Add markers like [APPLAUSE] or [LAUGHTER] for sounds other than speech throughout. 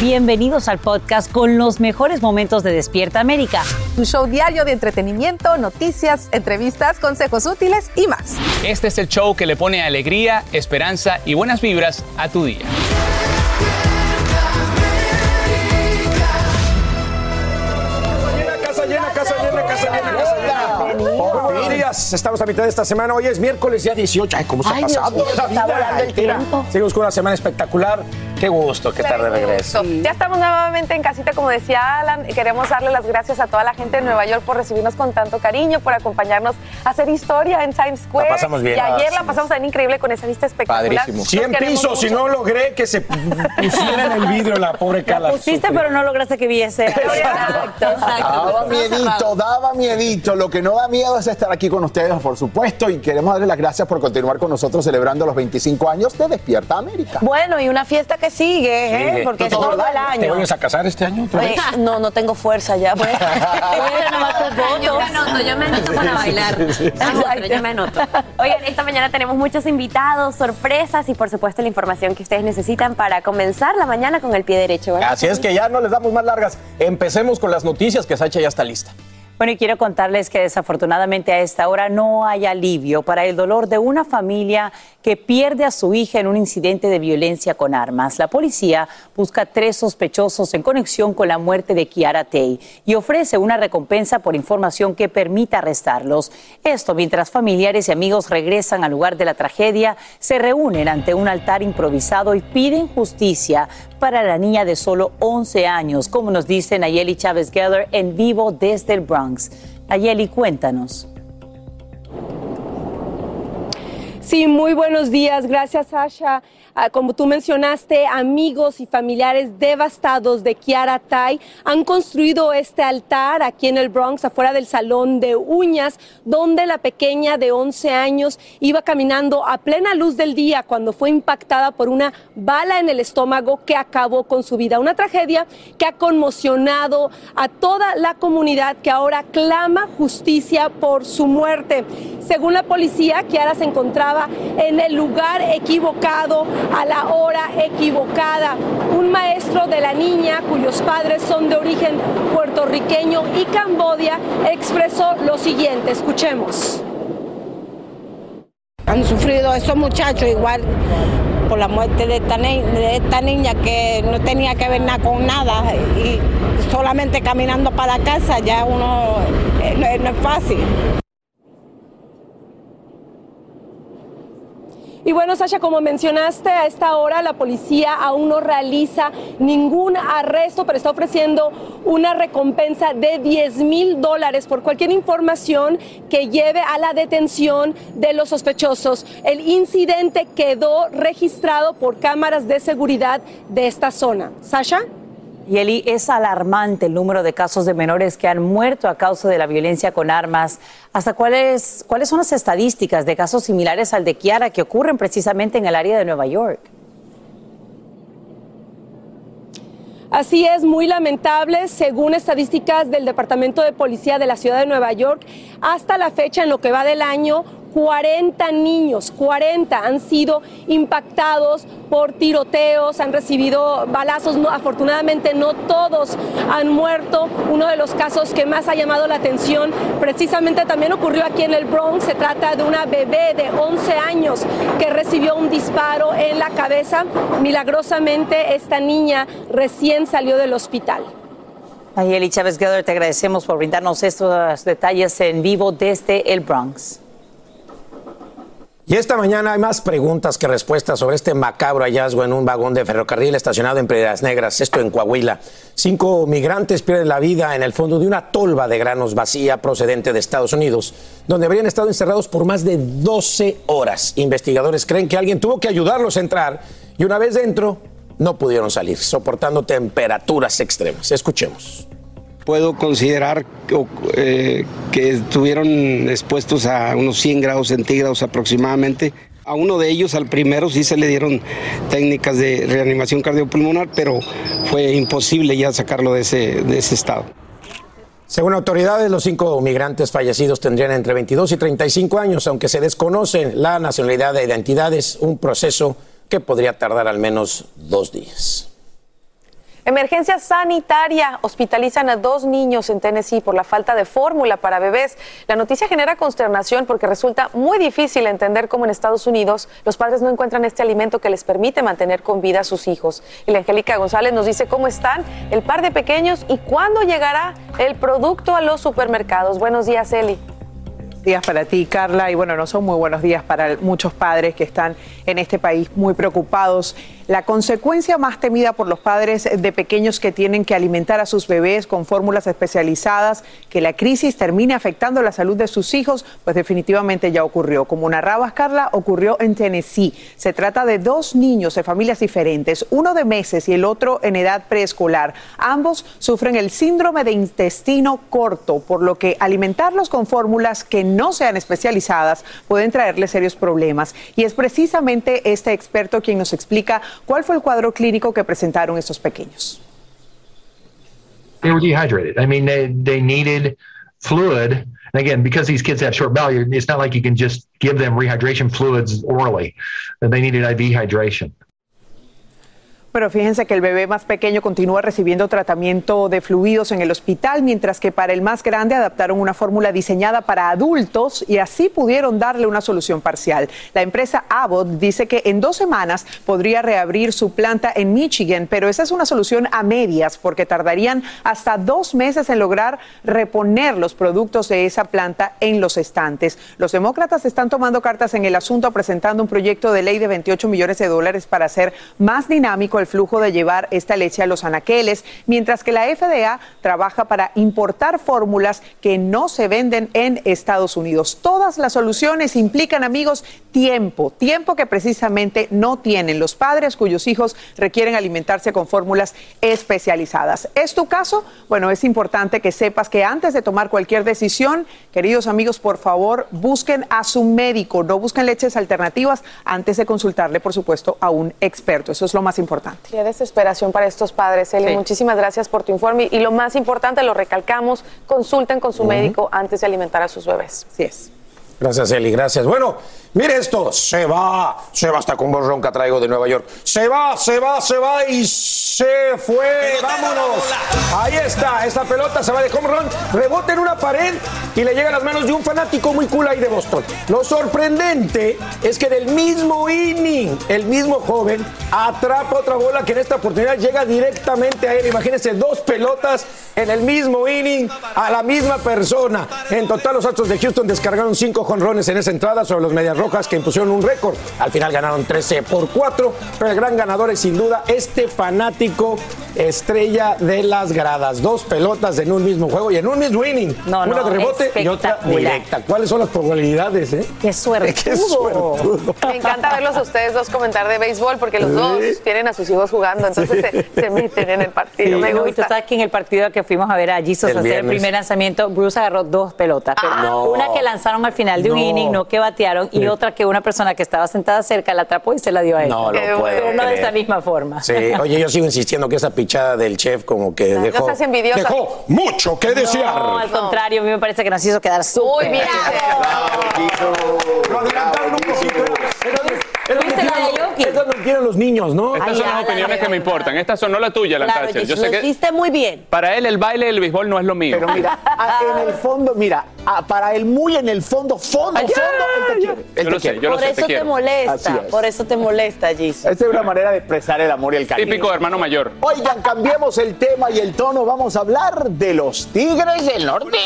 Bienvenidos al podcast con los mejores momentos de Despierta América. Tu show diario de entretenimiento, noticias, entrevistas, consejos útiles y más. Este es el show que le pone alegría, esperanza y buenas vibras a tu día. Casa llena, casa llena, casa llena, casa llena. Días. Estamos a mitad de esta semana. Hoy es miércoles, día 18. Ay, ¿cómo se ha Dios pasado? la está vida volando el tiempo. Seguimos con una semana espectacular. Qué gusto que estar de regreso. Ya estamos nuevamente en casita, como decía Alan. Queremos darle las gracias a toda la gente de Nueva York por recibirnos con tanto cariño, por acompañarnos a hacer historia en Times Square. La pasamos bien. Y ayer la pasamos tan increíble con esa vista espectacular. Padrísimo. Los 100 queremos pisos y mucho. no logré que se pusiera en el vidrio la pobre Carla. Pusiste, pero no lograste que viese. [LAUGHS] Exacto, Daba miedito, daba miedito. Lo que no da miedo es estar aquí con ustedes, por supuesto, y queremos darles las gracias por continuar con nosotros celebrando los 25 años de Despierta América. Bueno, y una fiesta que sigue, ¿eh? Sigue. porque es Todo todo el año. ¿Te vuelves a casar este año otra vez? Oye, no, no tengo fuerza ya. Pues. [LAUGHS] Yo me anoto, yo me anoto para bailar. Yo me anoto. Oigan, esta mañana tenemos muchos invitados, sorpresas y por supuesto la información que ustedes necesitan para comenzar la mañana con el pie derecho. ¿verdad? Así es que ya no les damos más largas. Empecemos con las noticias que Sacha ya está lista. Bueno, y quiero contarles que desafortunadamente a esta hora no hay alivio para el dolor de una familia que pierde a su hija en un incidente de violencia con armas. La policía busca tres sospechosos en conexión con la muerte de Kiara Tay y ofrece una recompensa por información que permita arrestarlos. Esto mientras familiares y amigos regresan al lugar de la tragedia, se reúnen ante un altar improvisado y piden justicia para la niña de solo 11 años, como nos dice Nayeli Chávez Geller en vivo desde el Bronx. Nayeli, cuéntanos. Sí, muy buenos días. Gracias, Sasha. Ah, como tú mencionaste, amigos y familiares devastados de Kiara Tai han construido este altar aquí en el Bronx, afuera del salón de uñas, donde la pequeña de 11 años iba caminando a plena luz del día cuando fue impactada por una bala en el estómago que acabó con su vida. Una tragedia que ha conmocionado a toda la comunidad que ahora clama justicia por su muerte. Según la policía, Kiara se encontraba en el lugar equivocado a la hora equivocada. Un maestro de la niña, cuyos padres son de origen puertorriqueño y Cambodia, expresó lo siguiente. Escuchemos. Han sufrido esos muchachos igual por la muerte de esta, niña que no tenía que ver nada con nada y solamente caminando para casa ya uno eh, no es fácil. Y bueno, Sasha, como mencionaste, a esta hora la policía aún no realiza ningún arresto, pero está ofreciendo una recompensa de 10 mil dólares por cualquier información que lleve a la detención de los sospechosos. El incidente quedó registrado por cámaras de seguridad de esta zona. Sasha. Y Eli, es alarmante el número de casos de menores que han muerto a causa de la violencia con armas. ¿Hasta cuáles, cuáles son las estadísticas de casos similares al de Kiara que ocurren precisamente en el área de Nueva York? Así es, muy lamentable. Según estadísticas del Departamento de Policía de la Ciudad de Nueva York, hasta la fecha, en lo que va del año, 40 niños, 40 han sido impactados por tiroteos, han recibido balazos, afortunadamente no todos han muerto. Uno de los casos que más ha llamado la atención precisamente también ocurrió aquí en el Bronx, se trata de una bebé de 11 años que recibió un disparo en la cabeza. Milagrosamente esta niña recién salió del hospital. Ayeli Chávez Geller, te agradecemos por brindarnos estos detalles en vivo desde el Bronx. Y esta mañana hay más preguntas que respuestas sobre este macabro hallazgo en un vagón de ferrocarril estacionado en Piedras Negras, esto en Coahuila. Cinco migrantes pierden la vida en el fondo de una tolva de granos vacía procedente de Estados Unidos, donde habrían estado encerrados por más de 12 horas. Investigadores creen que alguien tuvo que ayudarlos a entrar y una vez dentro no pudieron salir, soportando temperaturas extremas. Escuchemos puedo considerar eh, que estuvieron expuestos a unos 100 grados centígrados aproximadamente. A uno de ellos, al primero, sí se le dieron técnicas de reanimación cardiopulmonar, pero fue imposible ya sacarlo de ese, de ese estado. Según autoridades, los cinco migrantes fallecidos tendrían entre 22 y 35 años, aunque se desconoce la nacionalidad de identidades, un proceso que podría tardar al menos dos días. Emergencia sanitaria. Hospitalizan a dos niños en Tennessee por la falta de fórmula para bebés. La noticia genera consternación porque resulta muy difícil entender cómo en Estados Unidos los padres no encuentran este alimento que les permite mantener con vida a sus hijos. Y la Angélica González nos dice cómo están el par de pequeños y cuándo llegará el producto a los supermercados. Buenos días, Eli días para ti, Carla. Y bueno, no son muy buenos días para muchos padres que están en este país muy preocupados. La consecuencia más temida por los padres de pequeños que tienen que alimentar a sus bebés con fórmulas especializadas, que la crisis termine afectando la salud de sus hijos, pues definitivamente ya ocurrió. Como narrabas, Carla, ocurrió en Tennessee. Se trata de dos niños de familias diferentes, uno de meses y el otro en edad preescolar. Ambos sufren el síndrome de intestino corto, por lo que alimentarlos con fórmulas que no sean especializadas pueden traerles serios problemas. Y es precisamente este experto quien nos explica cuál fue el cuadro clínico que presentaron estos pequeños. They were dehydrated. I mean, they, they needed fluid. And again, because these kids have short bowel, it's not like you can just give them rehydration fluids orally. They needed IV hydration. Pero fíjense que el bebé más pequeño continúa recibiendo tratamiento de fluidos en el hospital, mientras que para el más grande adaptaron una fórmula diseñada para adultos y así pudieron darle una solución parcial. La empresa Abbott dice que en dos semanas podría reabrir su planta en Michigan, pero esa es una solución a medias porque tardarían hasta dos meses en lograr reponer los productos de esa planta en los estantes. Los demócratas están tomando cartas en el asunto presentando un proyecto de ley de 28 millones de dólares para hacer más dinámico el flujo de llevar esta leche a los anaqueles, mientras que la FDA trabaja para importar fórmulas que no se venden en Estados Unidos. Todas las soluciones implican, amigos, tiempo, tiempo que precisamente no tienen los padres cuyos hijos requieren alimentarse con fórmulas especializadas. ¿Es tu caso? Bueno, es importante que sepas que antes de tomar cualquier decisión, queridos amigos, por favor, busquen a su médico, no busquen leches alternativas antes de consultarle, por supuesto, a un experto. Eso es lo más importante. Qué desesperación para estos padres, Eli. Muchísimas gracias por tu informe. Y lo más importante, lo recalcamos, consulten con su médico antes de alimentar a sus bebés. Sí es. Gracias, Eli, gracias. Bueno, mire esto, se va, se va hasta con borrón que traigo de Nueva York. Se va, se va, se va y se fue. Vámonos. Ahí está, esta pelota se va de home run, rebota en una pared y le llega a las manos de un fanático muy cool ahí de Boston. Lo sorprendente es que del mismo inning, el mismo joven atrapa otra bola que en esta oportunidad llega directamente a él. Imagínense, dos pelotas en el mismo inning a la misma persona. En total, los Astros de Houston descargaron cinco jonrones en esa entrada sobre los Medias Rojas que impusieron un récord. Al final ganaron 13 por 4, pero el gran ganador es sin duda este fanático estrella de las gradas. Dos pelotas en un mismo juego y en un mismo inning. No, Una no, de rebote y otra directa. ¿Cuáles son las probabilidades? Eh? Qué suerte. [LAUGHS] Qué suertudo. Me encanta verlos a ustedes dos comentar de béisbol porque los dos tienen a sus hijos jugando, entonces se, se meten en el partido. Me y tú gusta. sabes que en el partido que fuimos a ver a Jesus El hacer el primer lanzamiento, Bruce agarró dos pelotas. No. Una que lanzaron al final de un No. inning, no que batearon, y Sí. otra que una persona que estaba sentada cerca la atrapó y se la dio a él. No lo puedo Pero no de esa misma forma. Sí, oye, yo sigo insistiendo que esa pichada del chef como que No dejó, dejó mucho que desear. No, al contrario, a mí me parece que nos hizo quedar súper. Muy bien. Lo adelantaron un poquito. Es lo que Fuiste la de quieren- Yoki. es lo que quieren los niños, ¿no? Estas son las opiniones que me importan. Estas son no la tuya, la Claro. Yo sé lo que hiciste muy bien. para él el baile del béisbol no es lo mío. Pero mira, en el fondo, mira, para él muy en el fondo, fondo, fondo, él te quiere. Él Yo te lo sé, quiere. yo lo Por sé, eso te, molesta, es. por eso te molesta, Jesús. Esta es una manera de expresar el amor y el cariño. Típico hermano mayor. Oigan, cambiemos el tema y el tono. Vamos a hablar de los Tigres del Norte.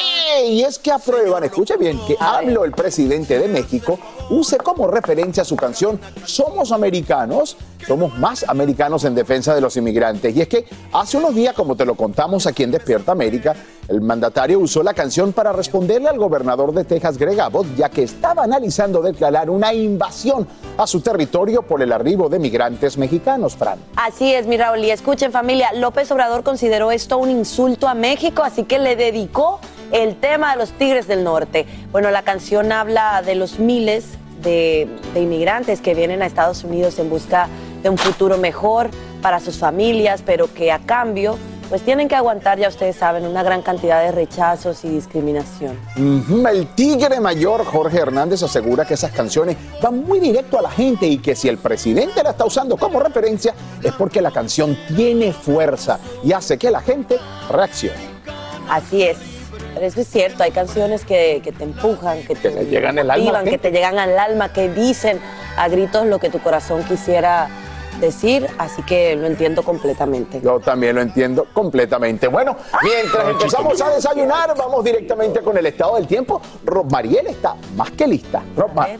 Y es que aprueban, escuche bien, que AMLO, el presidente de México, use como referencia su canción Somos Americanos. Somos más americanos en defensa de los inmigrantes. Y es que hace unos días, como te lo contamos aquí en Despierta América, el mandatario usó la canción para responderle al gobernador de Texas, Greg Abbott, ya que estaba analizando declarar una invasión a su territorio por el arribo de migrantes mexicanos, Fran. Así es, mi Raúl. Y escuchen, familia, López Obrador consideró esto un insulto a México, así que le dedicó el tema de los Tigres del Norte. Bueno, la canción habla de los miles de, de inmigrantes que vienen a Estados Unidos en busca de un futuro mejor para sus familias, pero que a cambio, pues tienen que aguantar, ya ustedes saben, una gran cantidad de rechazos y discriminación. El tigre mayor Jorge Hernández asegura que esas canciones van muy directo a la gente y que si el presidente la está usando como referencia es porque la canción tiene fuerza y hace que la gente reaccione. Así es. Pero eso es cierto, hay canciones que, que te empujan, que te le llegan al alma que te llegan al alma, que dicen a gritos lo que tu corazón quisiera decir, así que lo entiendo completamente. Yo también lo entiendo completamente. Bueno, mientras empezamos a desayunar, vamos directamente con el estado del tiempo. Rob Mariel está más que lista. Rob Mar-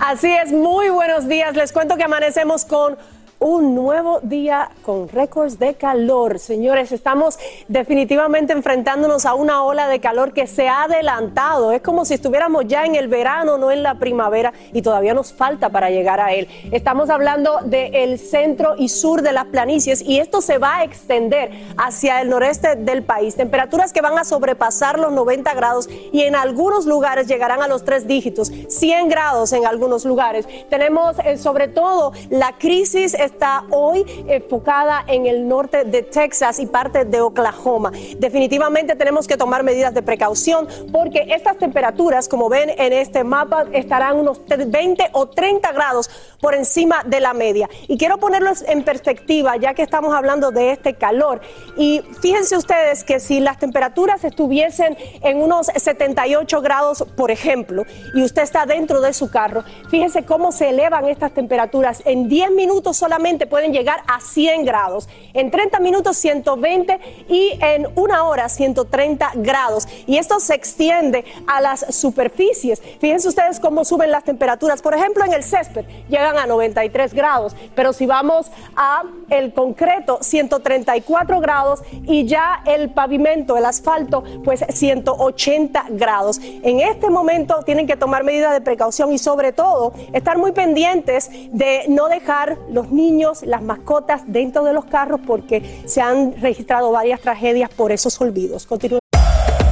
Así es, muy buenos días. Les cuento que amanecemos con un nuevo día con récords de calor. Señores, estamos definitivamente enfrentándonos a una ola de calor que se ha adelantado. Es como si estuviéramos ya en el verano, no en la primavera, y todavía nos falta para llegar a él. Estamos hablando del centro y sur de las planicies y esto se va a extender hacia el noreste del país. Temperaturas que van a sobrepasar los 90 grados y en algunos lugares llegarán a los tres dígitos, 100 grados en algunos lugares. Tenemos eh, sobre todo la crisis está hoy enfocada en el norte de Texas y parte de Oklahoma. Definitivamente tenemos que tomar medidas de precaución porque estas temperaturas, como ven en este mapa, estarán unos 20 o 30 grados por encima de la media. Y quiero ponerlos en perspectiva, ya que estamos hablando de este calor. Y fíjense ustedes que si las temperaturas estuviesen en unos 78 grados, por ejemplo, y usted está dentro de su carro, fíjense cómo se elevan estas temperaturas. En 10 minutos solamente pueden llegar a 100 grados, en 30 minutos 120 y en una hora 130 grados. Y esto se extiende a las superficies. Fíjense ustedes cómo suben las temperaturas. Por ejemplo, en el césped llegan a 93 grados, pero si vamos a el concreto 134 grados y ya el pavimento, el asfalto, pues 180 grados. En este momento tienen que tomar medidas de precaución y sobre todo estar muy pendientes de no dejar los niños, las mascotas dentro de los carros porque se han registrado varias tragedias por esos olvidos. Continúen.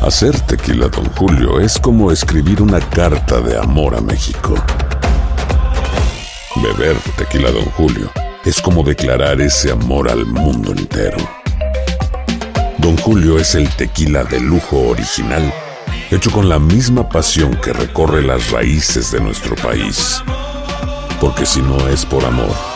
Hacer tequila, Don Julio, es como escribir una carta de amor a México. Beber tequila, Don Julio, es como declarar ese amor al mundo entero. Don Julio es el tequila de lujo original, hecho con la misma pasión que recorre las raíces de nuestro país. Porque si no es por amor,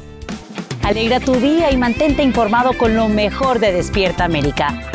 Alegra tu día y mantente informado con lo mejor de Despierta América.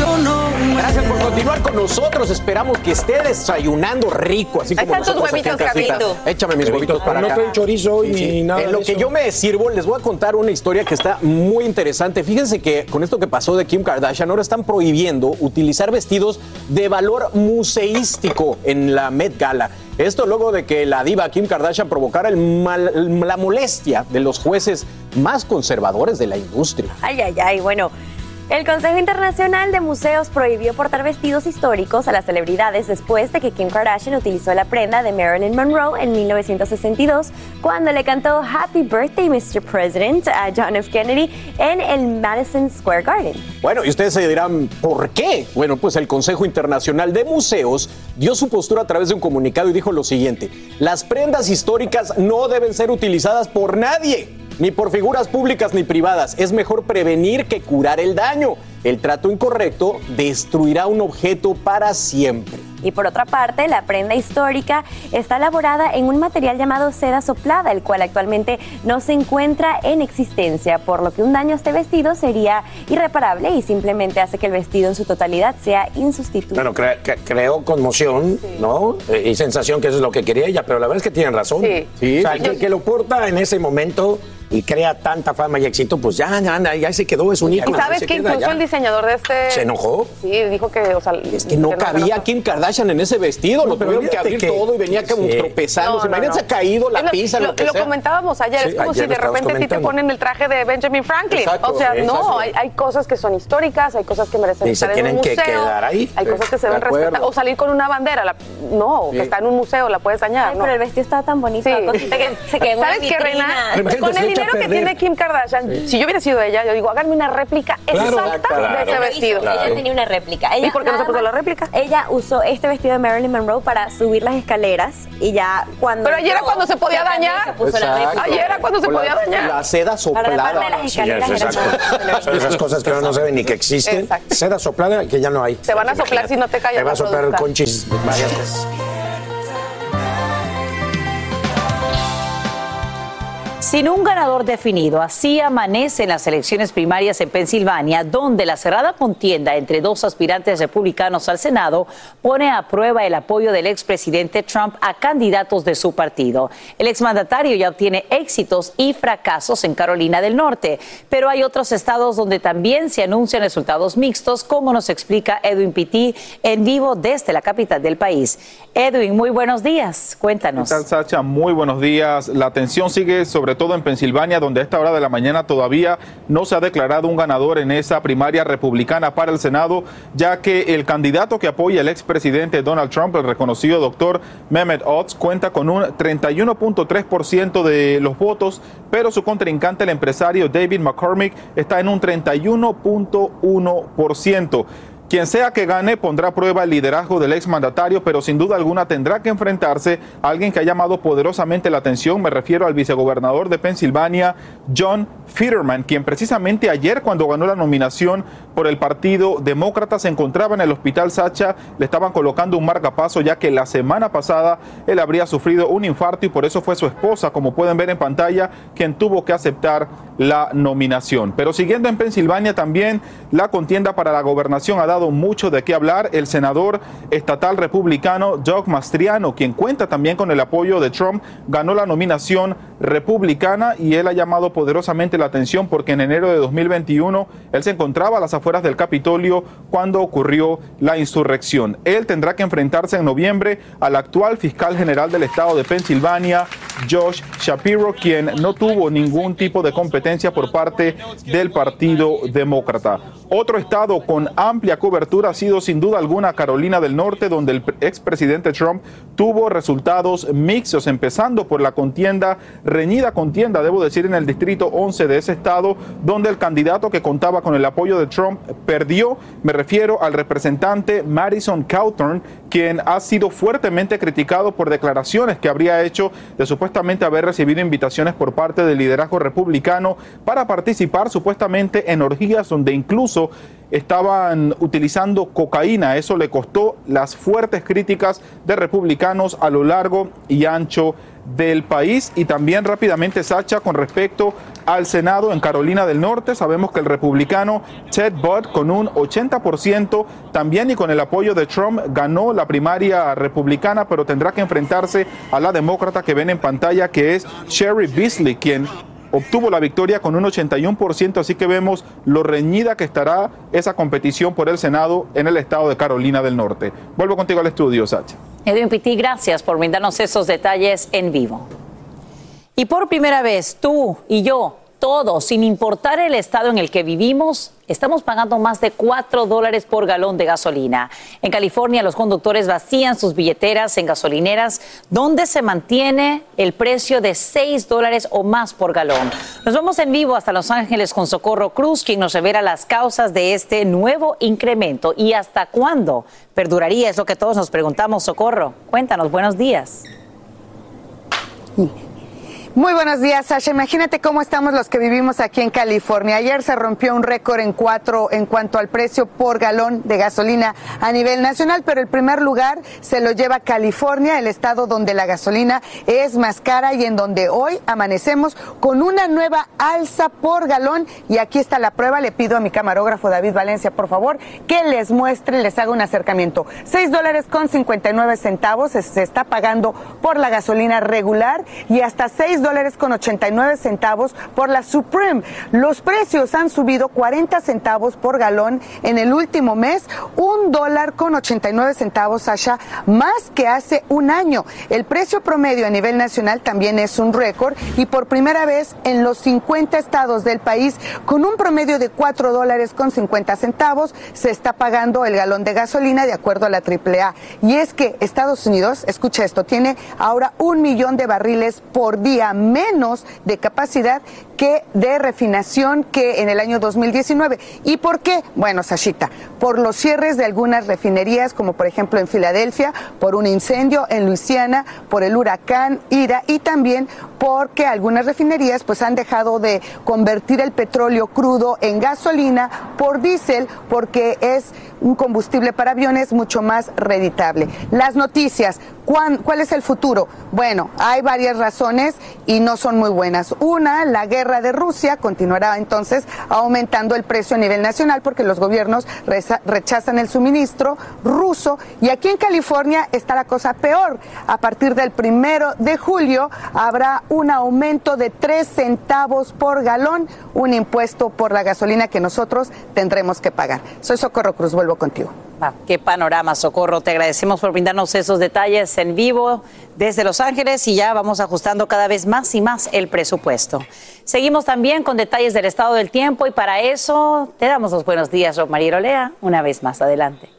Gracias por continuar con nosotros. Esperamos que esté desayunando rico, así como están tus nosotros aquí en huevitos, casita. Carlito. Échame mis huevitos para no acá. chorizo y ni nada En de lo que eso. yo me sirvo, les voy a contar una historia que está muy interesante. Fíjense que con esto que pasó de Kim Kardashian, ahora están prohibiendo utilizar vestidos de valor museístico en la Met Gala. Esto luego de que la diva Kim Kardashian provocara el mal- la molestia de los jueces más conservadores de la industria. Ay, ay, ay, bueno. El Consejo Internacional de Museos prohibió portar vestidos históricos a las celebridades después de que Kim Kardashian utilizó la prenda de Marilyn Monroe en 1962 cuando le cantó Happy Birthday Mr. President a John F. Kennedy en el Madison Square Garden. Bueno, y ustedes se dirán, ¿por qué? Bueno, pues el Consejo Internacional de Museos dio su postura a través de un comunicado y dijo lo siguiente, las prendas históricas no deben ser utilizadas por nadie, ni por figuras públicas ni privadas. Es mejor prevenir que curar el daño. El trato incorrecto destruirá un objeto para siempre. Y por otra parte, la prenda histórica está elaborada en un material llamado seda soplada, el cual actualmente no se encuentra en existencia, por lo que un daño a este vestido sería irreparable y simplemente hace que el vestido en su totalidad sea insustituible. Bueno, cre- cre- creó conmoción, ¿no? Eh, y sensación que eso es lo que quería ella, pero la verdad es que tienen razón. Sí. O sea, el que, que lo porta en ese momento y crea tanta fama y éxito, pues ya, ya, ya, ya se quedó, es un Y ícono. sabes se que queda incluso ya. el diseñador de este. ¿Se enojó? Sí, dijo que, o sea. Es que no cabía Kim Kardashian en ese vestido, lo tuvieron que abrir que- todo y venía como Sí. tropezando. ¿Se se ha caído la pizza, lo, lo, que lo sea? comentábamos ayer, Sí, es como ayer si de repente a ti te ponen el traje de Benjamin Franklin. Exacto, o sea, sí, no, hay, hay cosas que son históricas, hay cosas que merecen Y se estar en un tienen que museo. quedar ahí. Hay Sí, cosas que se de deben respetar. O salir con una bandera. la- no, que está en un museo, la puedes dañar. Ay, no. pero el vestido estaba tan bonito, que se quedó [LAUGHS] ¿Sabes qué. Reina? Con el dinero que tiene Kim Kardashian, si yo hubiera sido ella, yo digo, háganme una réplica Claro, exacta claro. de ese vestido. Ella tenía una réplica. Ella ¿Y por qué no se puso la réplica? Ella usó este vestido de Marilyn Monroe para subir las escaleras y ya cuando. Pero ayer era cuando se podía dañar. Se puso la Exacto. réplica. Ayer era cuando se podía dañar. La seda soplada. Sí, es exacto. [LAUGHS] esas cosas que uno no sabe ni que existen. Exacto. Seda soplada que ya no hay. Te van a soplar si no te callas Te va a la soplar conchis varias veces. Sin un ganador definido, así amanecen las elecciones primarias en Pensilvania, donde la cerrada contienda entre dos aspirantes republicanos al Senado pone a prueba el apoyo del expresidente Trump a candidatos de su partido. El exmandatario ya obtiene éxitos y fracasos en Carolina del Norte, pero hay otros estados donde también se anuncian resultados mixtos, como nos explica Edwin Pitti en vivo desde la capital del país. Edwin, muy buenos días. Cuéntanos. ¿Qué Sacha? Muy buenos días. La tensión sigue sobre todo en Pensilvania, donde a esta hora de la mañana todavía no se ha declarado un ganador en esa primaria republicana para el Senado, ya que el candidato que apoya al expresidente Donald Trump, el reconocido doctor Mehmet Oz, cuenta con un 31.3% de los votos, pero su contrincante, el empresario David McCormick, está en un 31.1%. Quien sea que gane pondrá a prueba el liderazgo del exmandatario, pero sin duda alguna tendrá que enfrentarse a alguien que ha llamado poderosamente la atención. Me refiero al vicegobernador de Pensilvania, John Fetterman, quien precisamente ayer cuando ganó la nominación por el Partido Demócrata se encontraba en el hospital Sacha, le estaban colocando un marcapaso ya que la semana pasada él habría sufrido un infarto y por eso fue su esposa, como pueden ver en pantalla, quien tuvo que aceptar la nominación. Pero siguiendo en Pensilvania también la contienda para la gobernación ha dado mucho de qué hablar. El senador estatal republicano Doug Mastriano, quien cuenta también con el apoyo de Trump, ganó la nominación republicana y él ha llamado poderosamente la atención porque en enero de 2021 él se encontraba a las afueras del Capitolio cuando ocurrió la insurrección. Él tendrá que enfrentarse en noviembre al actual fiscal general del estado de Pensilvania, Josh Shapiro, quien no tuvo ningún tipo de competencia por parte del Partido Demócrata. Otro estado con amplia cobertura ha sido sin duda alguna Carolina del Norte, donde el expresidente Trump tuvo resultados mixtos, empezando por la contienda, reñida contienda, debo decir, en el distrito 11 de ese estado, donde el candidato que contaba con el apoyo de Trump perdió. Me refiero al representante Madison Cawthorn, quien ha sido fuertemente criticado por declaraciones que habría hecho de supuestamente haber recibido invitaciones por parte del liderazgo republicano para participar supuestamente en orgías donde incluso estaban utilizando cocaína. Eso le costó las fuertes críticas de republicanos a lo largo y ancho del país y también rápidamente Sacha con respecto al Senado en Carolina del Norte. Sabemos que el republicano Ted Budd con un 80% también y con el apoyo de Trump ganó la primaria republicana, pero tendrá que enfrentarse a la demócrata que ven en pantalla que es Sherry Beasley, quien obtuvo la victoria con un 81%, así que vemos lo reñida que estará esa competición por el Senado en el estado de Carolina del Norte. Vuelvo contigo al estudio, Sacha. Edwin Pitti, gracias por brindarnos esos detalles en vivo. Y por primera vez, tú y yo todos, sin importar el estado en el que vivimos, estamos pagando más de 4 dólares por galón de gasolina. En California, los conductores vacían sus billeteras en gasolineras, donde se mantiene el precio de 6 dólares o más por galón. Nos vamos en vivo hasta Los Ángeles con Socorro Cruz, quien nos revela las causas de este nuevo incremento y hasta cuándo perduraría. Es lo que todos nos preguntamos, Socorro. Cuéntanos, buenos días. Muy buenos días, Sasha. Imagínate cómo estamos los que vivimos aquí en California. Ayer se rompió un récord en cuatro en cuanto al precio por galón de gasolina a nivel nacional, pero el primer lugar se lo lleva California, el estado donde la gasolina es más cara y en donde hoy amanecemos con una nueva alza por galón. Y aquí está la prueba. Le pido a mi camarógrafo David Valencia, por favor, que les muestre, les haga un acercamiento. Seis dólares con 59 centavos se está pagando por la gasolina regular y hasta seis dólares con 89 centavos por la Supreme. Los precios han subido 40 centavos por galón en el último mes, un dólar con 89 centavos, Sasha, más que hace un año. El precio promedio a nivel nacional también es un récord y por primera vez en los 50 estados del país, con un promedio de 4 dólares con 50 centavos, se está pagando el galón de gasolina de acuerdo a la AAA. Y es que Estados Unidos, escucha esto, tiene ahora un millón de barriles por día menos de capacidad que de refinación que en el año 2019. ¿Y por qué? Bueno, Sashita, por los cierres de algunas refinerías, como por ejemplo en Filadelfia, por un incendio en Luisiana, por el huracán Ira y también porque algunas refinerías pues han dejado de convertir el petróleo crudo en gasolina por diésel porque es un combustible para aviones mucho más reditable. Las noticias, ¿cuál, ¿cuál es el futuro? Bueno, hay varias razones y no son muy buenas. Una, la guerra de Rusia continuará entonces aumentando el precio a nivel nacional porque los gobiernos rechazan el suministro ruso y aquí en California está la cosa peor. A partir del primero de julio habrá un aumento de tres centavos por galón, un impuesto por la gasolina que nosotros tendremos que pagar. Soy Socorro Cruz, vuelvo contigo. Ah, qué panorama, Socorro. Te agradecemos por brindarnos esos detalles en vivo desde Los Ángeles y ya vamos ajustando cada vez más y más el presupuesto. Seguimos también con detalles del estado del tiempo y para eso te damos los buenos días, María Olea, una vez más adelante.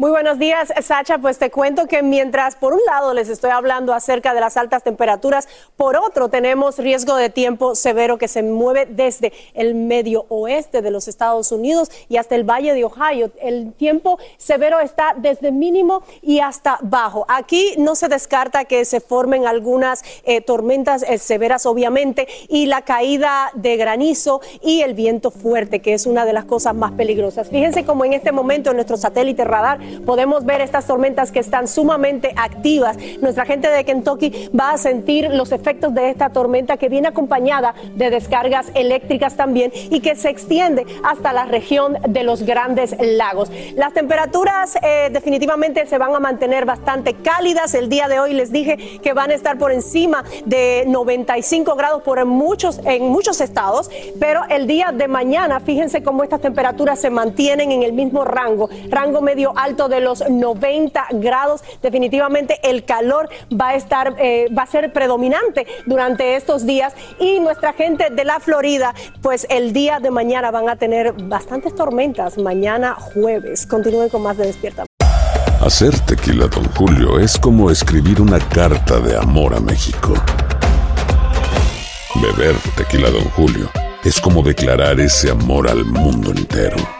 Muy buenos días, Sacha. Pues te cuento que mientras por un lado les estoy hablando acerca de las altas temperaturas, por otro tenemos riesgo de tiempo severo que se mueve desde el medio oeste de los Estados Unidos y hasta el valle de Ohio. El tiempo severo está desde mínimo y hasta bajo. Aquí no se descarta que se formen algunas eh, tormentas eh, severas, obviamente, y la caída de granizo y el viento fuerte, que es una de las cosas más peligrosas. Fíjense cómo en este momento en nuestro satélite radar podemos ver estas tormentas que están sumamente activas. Nuestra gente de Kentucky va a sentir los efectos de esta tormenta que viene acompañada de descargas eléctricas también y que se extiende hasta la región de los grandes lagos. Las temperaturas eh, definitivamente se van a mantener bastante cálidas. El día de hoy les dije que van a estar por encima de 95 grados por muchos, en muchos estados, pero el día de mañana, fíjense cómo estas temperaturas se mantienen en el mismo rango, rango medio alto de los 90 grados. Definitivamente el calor va a estar, eh, va a ser predominante durante estos días y nuestra gente de la Florida, pues el día de mañana van a tener bastantes tormentas. Mañana jueves. Continúen con más de Despierta. Hacer tequila, don Julio, es como escribir una carta de amor a México. Beber tequila, don Julio, es como declarar ese amor al mundo entero.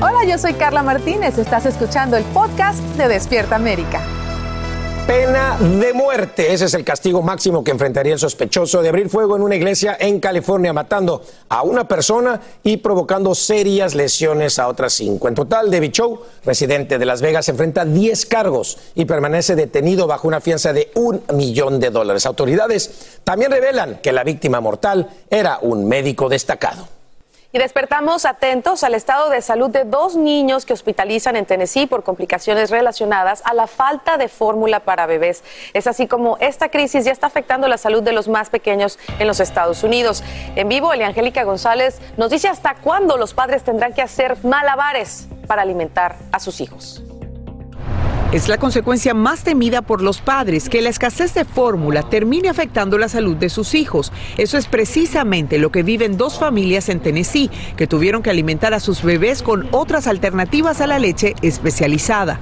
Hola, yo soy Carla Martínez. Estás escuchando el podcast de Despierta América. Pena de muerte. Ese es el castigo máximo que enfrentaría el sospechoso de abrir fuego en una iglesia en California, matando a una persona y provocando serias lesiones a otras cinco. En total, David Chow, residente de Las Vegas, enfrenta 10 cargos y permanece detenido bajo una fianza de un millón de dólares. Autoridades también revelan que la víctima mortal era un médico destacado. Y despertamos atentos al estado de salud de dos niños que hospitalizan en Tennessee por complicaciones relacionadas a la falta de fórmula para bebés. Es así como esta crisis ya está afectando la salud de los más pequeños en los Estados Unidos. En vivo, Eliangélica González nos dice hasta cuándo los padres tendrán que hacer malabares para alimentar a sus hijos. Es la consecuencia más temida por los padres que la escasez de fórmula termine afectando la salud de sus hijos. Eso es precisamente lo que viven dos familias en Tennessee que tuvieron que alimentar a sus bebés con otras alternativas a la leche especializada.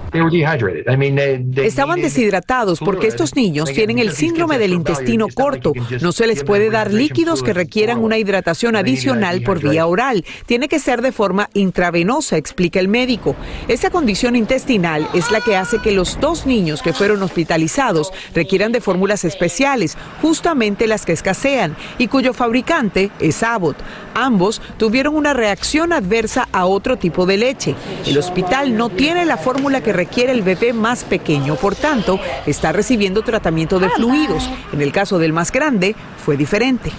Estaban deshidratados porque estos niños tienen el síndrome del intestino corto. No se les puede dar líquidos que requieran una hidratación adicional por vía oral. Tiene que ser de forma intravenosa, explica el médico. Esa condición intestinal es la que hace que los dos niños que fueron hospitalizados requieran de fórmulas especiales, justamente las que escasean, y cuyo fabricante es Abbott. Ambos tuvieron una reacción adversa a otro tipo de leche. El hospital no tiene la fórmula que requiere el bebé más pequeño, por tanto, está recibiendo tratamiento de fluidos. En el caso del más grande, fue diferente.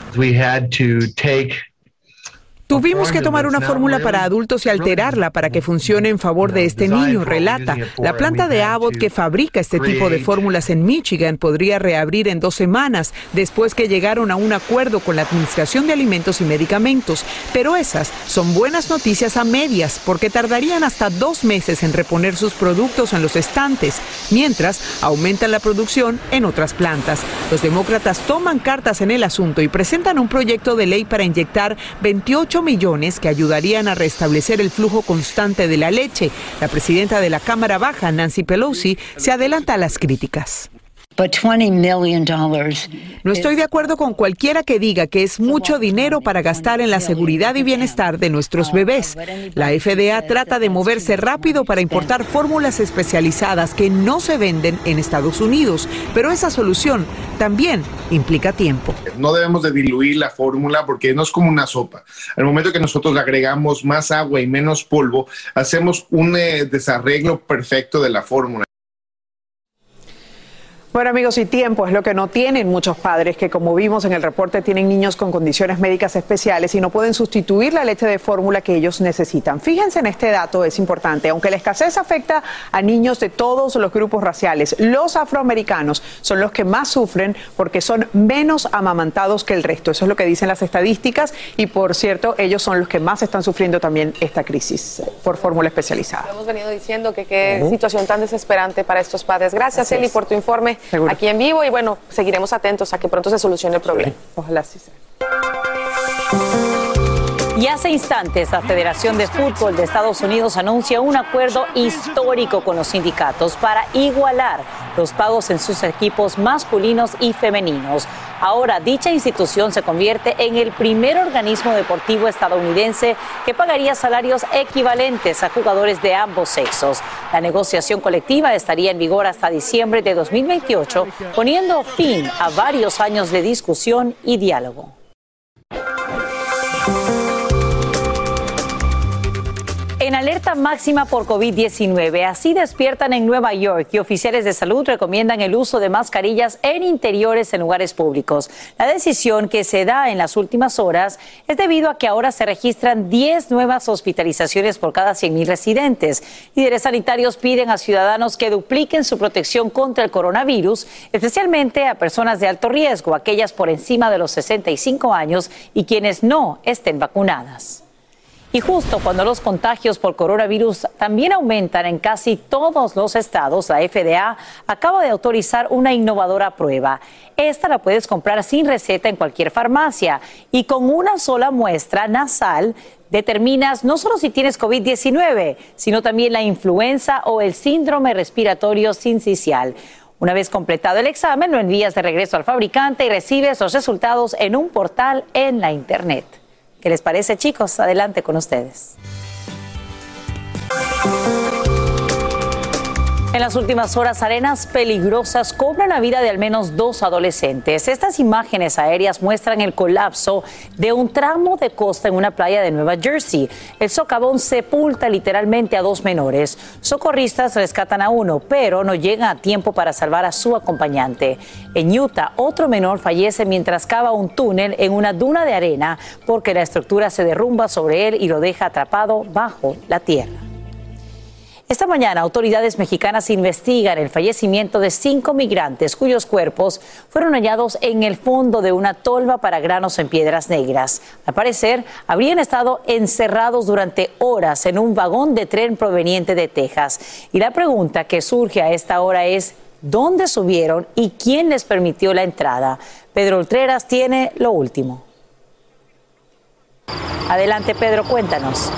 Tuvimos que tomar una fórmula para adultos y alterarla para que funcione en favor de este niño, relata. La planta de Abbott que fabrica este tipo de fórmulas en Michigan podría reabrir en dos semanas después que llegaron a un acuerdo con la Administración de Alimentos y Medicamentos. Pero esas son buenas noticias a medias porque tardarían hasta dos meses en reponer sus productos en los estantes, mientras aumentan la producción en otras plantas. Los demócratas toman cartas en el asunto y presentan un proyecto de ley para inyectar 28 millones que ayudarían a restablecer el flujo constante de la leche. La presidenta de la Cámara Baja, Nancy Pelosi, se adelanta a las críticas. No estoy de acuerdo con cualquiera que diga que es mucho dinero para gastar en la seguridad y bienestar de nuestros bebés. La FDA trata de moverse rápido para importar fórmulas especializadas que no se venden en Estados Unidos, pero esa solución también implica tiempo. No debemos de diluir la fórmula porque no es como una sopa. Al momento que nosotros le agregamos más agua y menos polvo, hacemos un eh, desarreglo perfecto de la fórmula. Bueno amigos, y tiempo es lo que no tienen muchos padres que como vimos en el reporte tienen niños con condiciones médicas especiales y no pueden sustituir la leche de fórmula que ellos necesitan. Fíjense en este dato, es importante. Aunque la escasez afecta a niños de todos los grupos raciales, los afroamericanos son los que más sufren porque son menos amamantados que el resto. Eso es lo que dicen las estadísticas y por cierto, ellos son los que más están sufriendo también esta crisis por fórmula especializada. Hemos venido diciendo que qué situación tan desesperante para estos padres. Gracias, Eli, por tu informe aquí en vivo y bueno, seguiremos atentos a que pronto se solucione el problema. Ojalá sí sea. Y hace instantes la Federación de Fútbol de Estados Unidos anuncia un acuerdo histórico con los sindicatos para igualar los pagos en sus equipos masculinos y femeninos. Ahora dicha institución se convierte en el primer organismo deportivo estadounidense que pagaría salarios equivalentes a jugadores de ambos sexos. La negociación colectiva estaría en vigor hasta diciembre de 2028, poniendo fin a varios años de discusión y diálogo. En alerta máxima por COVID-19. Así despiertan en Nueva York y oficiales de salud recomiendan el uso de mascarillas en interiores en lugares públicos. La decisión que se da en las últimas horas es debido a que ahora se registran 10 nuevas hospitalizaciones por cada 100.000 residentes. Líderes sanitarios piden a ciudadanos que dupliquen su protección contra el coronavirus, especialmente a personas de alto riesgo, aquellas por encima de los 65 años y quienes no estén vacunadas. Y justo cuando los contagios por coronavirus también aumentan en casi todos los estados, la FDA acaba de autorizar una innovadora prueba. Esta la puedes comprar sin receta en cualquier farmacia y con una sola muestra nasal determinas no solo si tienes COVID-19, sino también la influenza o el síndrome respiratorio sincicial. Una vez completado el examen, lo envías de regreso al fabricante y recibes los resultados en un portal en la Internet. ¿Qué les parece, chicos? Adelante con ustedes. En las últimas horas, arenas peligrosas cobran la vida de al menos dos adolescentes. Estas imágenes aéreas muestran el colapso de un tramo de costa en una playa de Nueva Jersey. El socavón sepulta literalmente a dos menores. Socorristas rescatan a uno, pero no llegan a tiempo para salvar a su acompañante. En Utah, otro menor fallece mientras cava un túnel en una duna de arena porque la estructura se derrumba sobre él y lo deja atrapado bajo la tierra. Esta mañana, autoridades mexicanas investigan el fallecimiento de cinco migrantes cuyos cuerpos fueron hallados en el fondo de una tolva para granos en piedras negras. Al parecer, habrían estado encerrados durante horas en un vagón de tren proveniente de Texas. Y la pregunta que surge a esta hora es, ¿dónde subieron y quién les permitió la entrada? Pedro Ultreras tiene lo último. Adelante, Pedro, cuéntanos.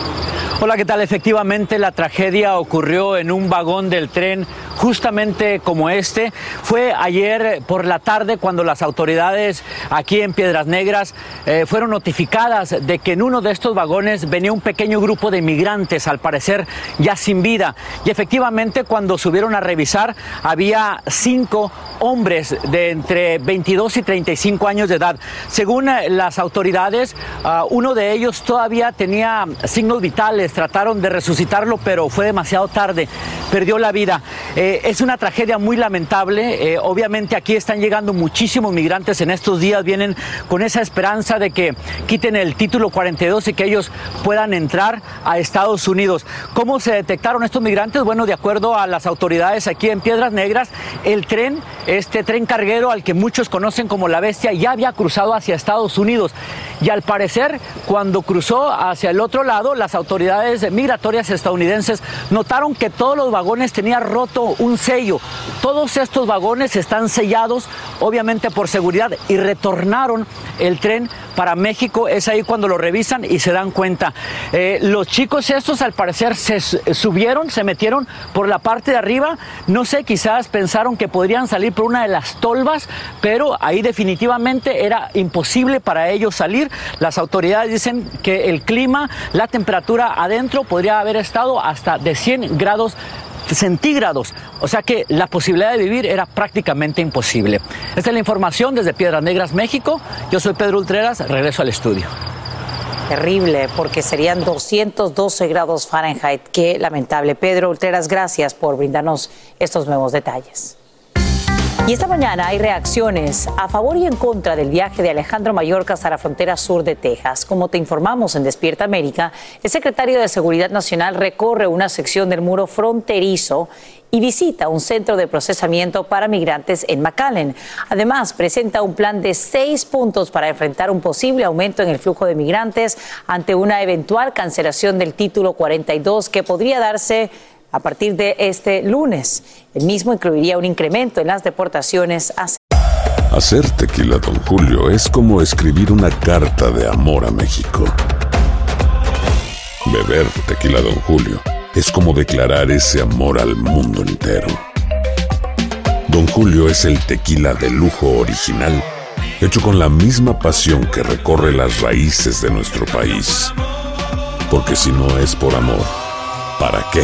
Hola, ¿qué tal? Efectivamente, la tragedia ocurrió en un vagón del tren justamente como este. Fue ayer por la tarde cuando las autoridades aquí en Piedras Negras eh, fueron notificadas de que en uno de estos vagones venía un pequeño grupo de inmigrantes, al parecer ya sin vida. Y efectivamente, cuando subieron a revisar, había cinco hombres de entre 22 y 35 años de edad. Según eh, las autoridades, uh, uno de ellos todavía tenía signos vitales, trataron de resucitarlo, pero fue demasiado tarde, perdió la vida. Eh, es una tragedia muy lamentable, eh, obviamente aquí están llegando muchísimos migrantes en estos días, vienen con esa esperanza de que quiten el título 42 y que ellos puedan entrar a Estados Unidos. ¿Cómo se detectaron estos migrantes? Bueno, de acuerdo a las autoridades aquí en Piedras Negras, el tren este tren carguero al que muchos conocen como la bestia ya había cruzado hacia Estados Unidos y al parecer cuando cruzó hacia el otro lado las autoridades migratorias estadounidenses notaron que todos los vagones tenían roto un sello. Todos estos vagones están sellados obviamente por seguridad y retornaron el tren para México. Es ahí cuando lo revisan y se dan cuenta. Eh, los chicos estos al parecer se subieron, se metieron por la parte de arriba. No sé, quizás pensaron que podrían salir por una de las tolvas, pero ahí definitivamente era imposible para ellos salir. Las autoridades dicen que el clima, la temperatura adentro podría haber estado hasta de 100 grados centígrados, o sea que la posibilidad de vivir era prácticamente imposible. Esta es la información desde Piedras Negras, México. Yo soy Pedro Ultreras, regreso al estudio. Terrible, porque serían 212 grados Fahrenheit. Qué lamentable. Pedro Ultreras, gracias por brindarnos estos nuevos detalles. Y esta mañana hay reacciones a favor y en contra del viaje de Alejandro Mayorkas a la frontera sur de Texas. Como te informamos en Despierta América, el secretario de Seguridad Nacional recorre una sección del muro fronterizo y visita un centro de procesamiento para migrantes en McAllen. Además, presenta un plan de seis puntos para enfrentar un posible aumento en el flujo de migrantes ante una eventual cancelación del título 42 que podría darse a partir de este lunes. El mismo incluiría un incremento en las deportaciones a Hacer tequila, don Julio, es como escribir una carta de amor a México. Beber tequila, don Julio, es como declarar ese amor al mundo entero. Don Julio es el tequila de lujo original, hecho con la misma pasión que recorre las raíces de nuestro país. Porque si no es por amor, ¿para qué?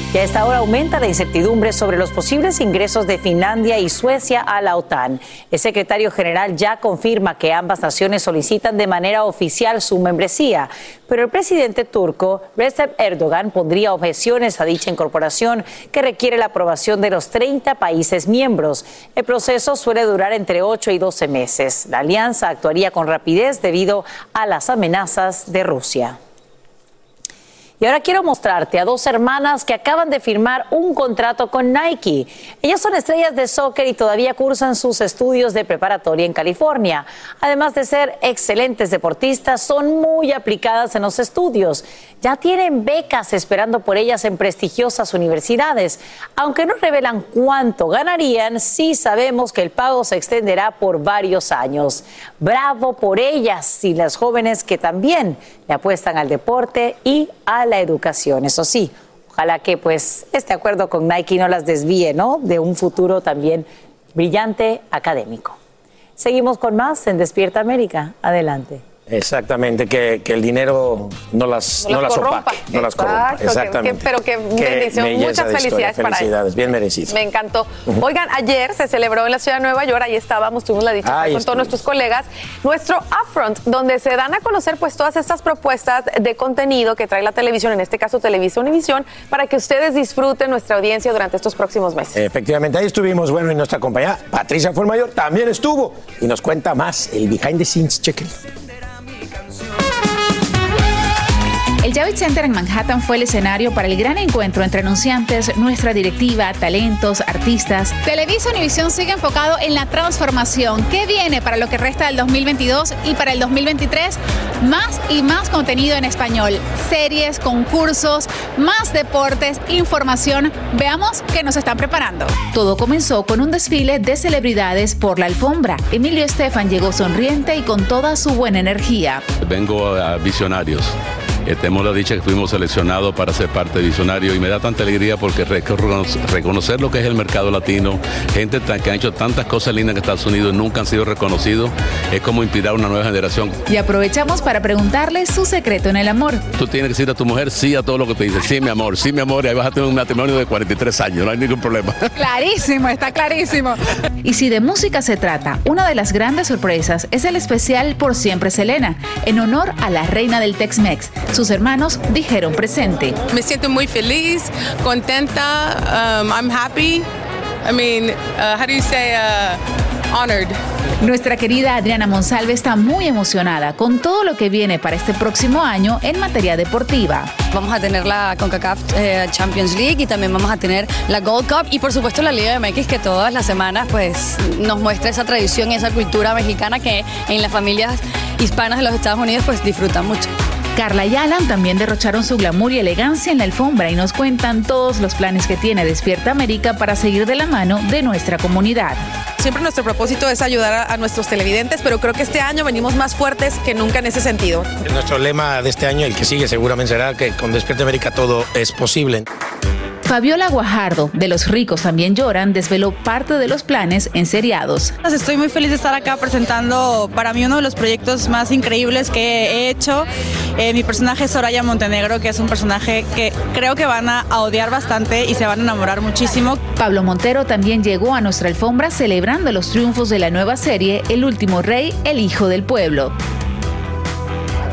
Y a esta hora aumenta la incertidumbre sobre los posibles ingresos de Finlandia y Suecia a la OTAN. El secretario general ya confirma que ambas naciones solicitan de manera oficial su membresía, pero el presidente turco Recep Erdogan pondría objeciones a dicha incorporación que requiere la aprobación de los 30 países miembros. El proceso suele durar entre 8 y 12 meses. La alianza actuaría con rapidez debido a las amenazas de Rusia. Y ahora quiero mostrarte a dos hermanas que acaban de firmar un contrato con Nike. Ellas son estrellas de soccer y todavía cursan sus estudios de preparatoria en California. Además de ser excelentes deportistas, son muy aplicadas en los estudios. Ya tienen becas esperando por ellas en prestigiosas universidades. Aunque no revelan cuánto ganarían, sí sabemos que el pago se extenderá por varios años. Bravo por ellas y las jóvenes que también le apuestan al deporte y a la educación. Eso sí, ojalá que pues este acuerdo con Nike no las desvíe, ¿no? De un futuro también brillante académico. Seguimos con más en Despierta América. Adelante. Exactamente, que, que el dinero no las, No no las corrompa. opaque, no las corrompa. Exactamente. que- pero qué bendición. Muchas de historia. felicidades para. Felicidades, bien merecido. Me encantó. Oigan, ayer se celebró en la ciudad de Nueva York, ahí estábamos, tuvimos la dicha Ahí con todos nuestros colegas, nuestro Upfront, donde se dan a conocer pues todas estas propuestas de contenido que trae la televisión, en este caso Televisa Univisión, para que ustedes disfruten nuestra audiencia durante estos próximos meses. Efectivamente, ahí estuvimos. Bueno, y nuestra compañera Patricia Fuermayor también estuvo y nos cuenta más el behind the scenes. Chequen. El Javits Center en Manhattan fue el escenario para el gran encuentro entre anunciantes, nuestra directiva, talentos, artistas. Televisa Univisión sigue enfocado en la transformación. ¿Qué viene para lo que resta del 2022 y para el 2023? Más y más contenido en español, series, concursos, más deportes, información. Veamos qué nos están preparando. Todo comenzó con un desfile de celebridades por la alfombra. Emilio Estefan llegó sonriente y con toda su buena energía. Vengo a Visionarios. Eh, tenemos la dicha que fuimos seleccionados para ser parte de Visionario y me da tanta alegría porque recono- reconocer lo que es el mercado latino, gente que ha hecho tantas cosas lindas en Estados Unidos y nunca han sido reconocidos, es como inspirar una nueva generación. Y aprovechamos para preguntarle su secreto en el amor. Tú tienes que decirle a tu mujer sí a todo lo que te dice, sí mi amor, sí mi amor, y ahí vas a tener un matrimonio de 43 años, no hay ningún problema. [LAUGHS] Clarísimo, está clarísimo. Y si de música se trata, una de las grandes sorpresas es el especial Por Siempre Selena, en honor a la reina del Tex-Mex. Sus hermanos dijeron presente. Me siento muy feliz, contenta. Um, I'm happy. I mean, uh, how do you say uh, honored? Nuestra querida Adriana Monsalve está muy emocionada con todo lo que viene para este próximo año en materia deportiva. Vamos a tener la CONCACAF eh, Champions League y también vamos a tener la Gold Cup y por supuesto la Liga MX que todas las semanas pues nos muestra esa tradición y esa cultura mexicana que en las familias hispanas de los Estados Unidos pues disfrutan mucho. Carla y Alan también derrocharon su glamour y elegancia en la alfombra y nos cuentan todos los planes que tiene Despierta América para seguir de la mano de nuestra comunidad. Siempre nuestro propósito es ayudar a, a nuestros televidentes, pero creo que este año venimos más fuertes que nunca en ese sentido. Nuestro lema de este año, el que sigue seguramente será que con Despierta América todo es posible. Fabiola Guajardo, de Los Ricos También Lloran, desveló parte de los planes en seriados. Estoy muy feliz de estar acá presentando para mí uno de los proyectos más increíbles que he hecho. Eh, mi personaje es Soraya Montenegro, que es un personaje que creo que van a, a odiar bastante y se van a enamorar muchísimo. Pablo Montero también llegó a nuestra alfombra celebrando los triunfos de la nueva serie El último rey, el hijo del pueblo.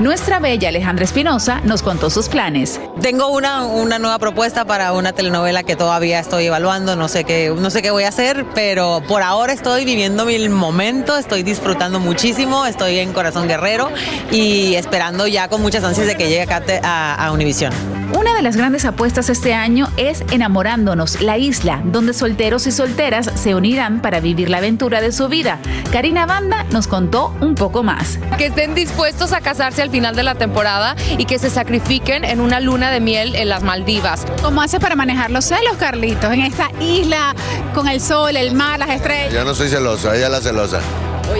Nuestra bella Alejandra Espinosa nos contó sus planes. Tengo una, una nueva propuesta para una telenovela que todavía estoy evaluando, no sé, qué, no sé qué voy a hacer, pero por ahora estoy viviendo mi momento, estoy disfrutando muchísimo, estoy en Corazón Guerrero y esperando ya con muchas ansias de que llegue acá a, a Univisión. Una de las grandes apuestas este año es Enamorándonos, la isla, donde solteros y solteras se unirán para vivir la aventura de su vida. Karina Banda nos contó un poco más. Que estén dispuestos a casarse al final de la temporada y que se sacrifiquen en una luna de miel en las Maldivas. ¿Cómo hace para manejar los celos, Carlitos, en esta isla con el sol, el mar, las estrellas? Yo no soy celoso, ella es la celosa.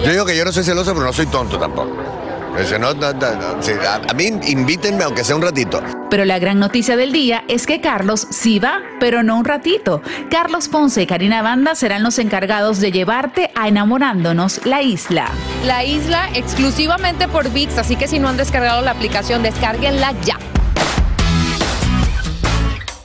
Yo digo que yo no soy celoso, pero no soy tonto tampoco. a, mí invítenme aunque sea un ratito. Pero la gran noticia del día es que Carlos sí va, pero no un ratito. Carlos Ponce y Karina Banda serán los encargados de llevarte a enamorándonos la isla. La isla exclusivamente por VIX, así que si no han descargado la aplicación, descárguenla ya.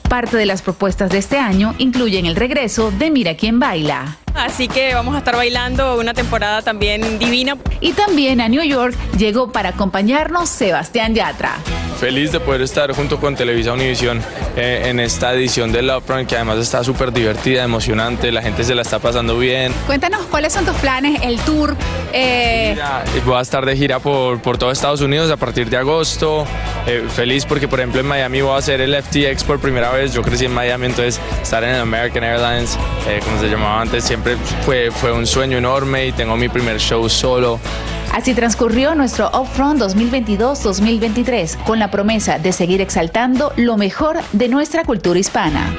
Parte de las propuestas de este año incluyen el regreso de Mira quién baila. Así que vamos a estar bailando una temporada también divina. Y también a New York llegó para acompañarnos Sebastián Yatra. Feliz de poder estar junto con Televisa Univisión eh, en esta edición de Love Run, que además está súper divertida, emocionante, la gente se la está pasando bien. Cuéntanos cuáles son tus planes, el tour. Eh... Voy a estar de gira por, por todo Estados Unidos a partir de agosto. Eh, feliz porque, por ejemplo, en Miami voy a hacer el FTX por primera vez. Yo crecí en Miami, entonces estar en American Airlines, eh, como se llamaba antes, siempre fue, fue un sueño enorme y tengo mi primer show solo. Así transcurrió nuestro Upfront 2022-2023 con la promesa de seguir exaltando lo mejor de nuestra cultura hispana.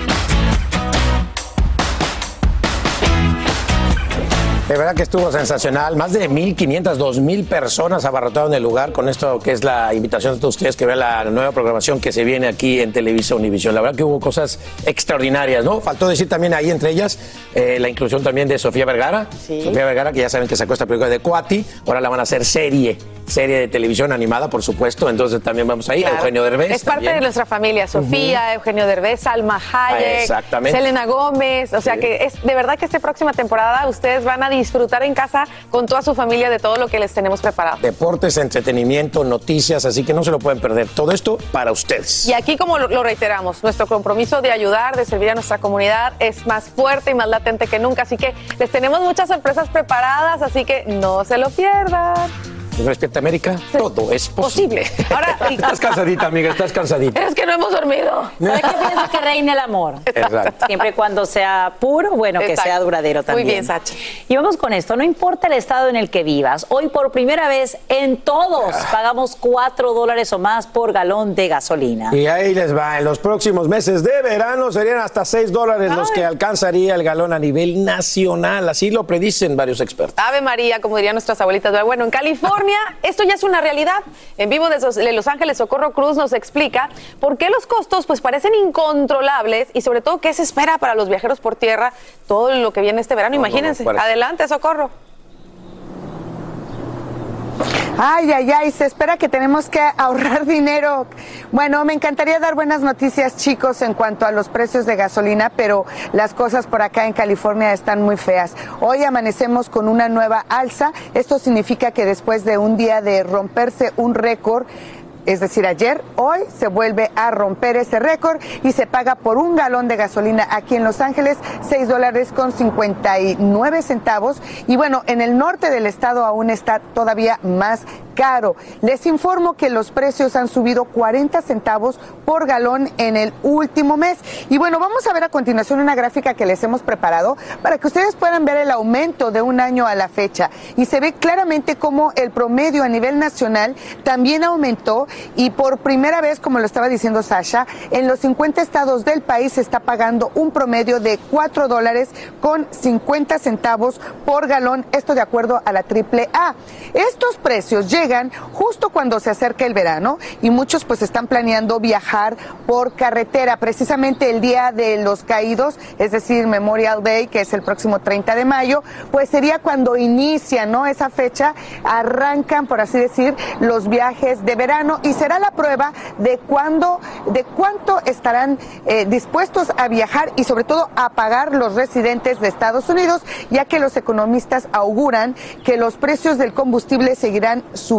De verdad que estuvo sensacional. Más de 1.500, 2.000 personas abarrotaron el lugar con esto que es la invitación de todos ustedes que vean la nueva programación que se viene aquí en Televisa Univisión. La verdad que hubo cosas extraordinarias, ¿no? Faltó decir también ahí entre ellas eh, la inclusión también de Sofía Vergara. Sofía Vergara, que ya saben que sacó esta película de Cuati, ahora la van a hacer serie serie de televisión animada, por supuesto. Entonces también vamos ahí. Eugenio Derbez. Es parte de nuestra familia. Sofía, Eugenio Derbez, Salma Hayek, Selena Gómez. O sea que es de verdad que esta próxima temporada ustedes van a disfrutar en casa con toda su familia de todo lo que les tenemos preparado. Deportes, entretenimiento, noticias, así que no se lo pueden perder. Todo esto para ustedes. Y aquí, como lo, reiteramos, nuestro compromiso de ayudar, de servir a nuestra comunidad es más fuerte y más latente que nunca. Así que les tenemos muchas sorpresas preparadas, así que no se lo pierdan. Respecto a América, todo es posible. Ahora, [LAUGHS] estás cansadita, amiga, estás cansadita. Es que no hemos dormido. ¿Sabes qué pienso que reine el amor? Exacto. Siempre y cuando sea puro, bueno, que sea duradero también. Muy bien, Sacha. Y vamos con esto. No importa el estado en el que vivas, hoy por primera vez en todos Ah. pagamos 4 dólares o más por galón de gasolina. Y ahí les va. En los próximos meses de verano serían hasta 6 dólares los que alcanzaría el galón a nivel nacional. Así lo predicen varios expertos. Ave María, como dirían nuestras abuelitas. Bueno, en California esto ya es una realidad. En vivo de Sos- de Los Ángeles, Socorro Cruz nos explica por qué los costos pues parecen incontrolables y sobre todo qué se espera para los viajeros por tierra todo lo que viene este verano. No, no, no, Imagínense. Adelante, Socorro. Ay, ay, ay, se espera que tenemos que ahorrar [LAUGHS] dinero. Bueno, me encantaría dar buenas noticias, chicos, en cuanto a los precios de gasolina, pero las cosas por acá en California están muy feas. Hoy amanecemos con una nueva alza. Esto significa que después de un día de romperse un récord, es decir, ayer, hoy se vuelve a romper ese récord y se paga por un galón de gasolina aquí en Los Ángeles 6 dólares con 59 centavos. Y bueno, en el norte del estado aún está todavía más caro. Les informo que los precios han subido 40 centavos por galón en el último mes. Y bueno, vamos a ver a continuación una gráfica que les hemos preparado para que ustedes puedan ver el aumento de un año a la fecha. Y se ve claramente cómo el promedio a nivel nacional también aumentó y por primera vez, como lo estaba diciendo Sasha, en los 50 estados del país se está pagando un promedio de 4 dólares con 50 centavos por galón, esto de acuerdo a la triple A. Estos precios llegan justo cuando se acerca el verano y muchos pues están planeando viajar por carretera, precisamente el día de los caídos, es decir, Memorial Day, que es el próximo 30 de mayo, pues sería cuando inicia, ¿no? Esa fecha, arrancan, por así decir, los viajes de verano y será la prueba de cuándo, de cuánto estarán eh, dispuestos a viajar y sobre todo a pagar los residentes de Estados Unidos, ya que los economistas auguran que los precios del combustible seguirán subiendo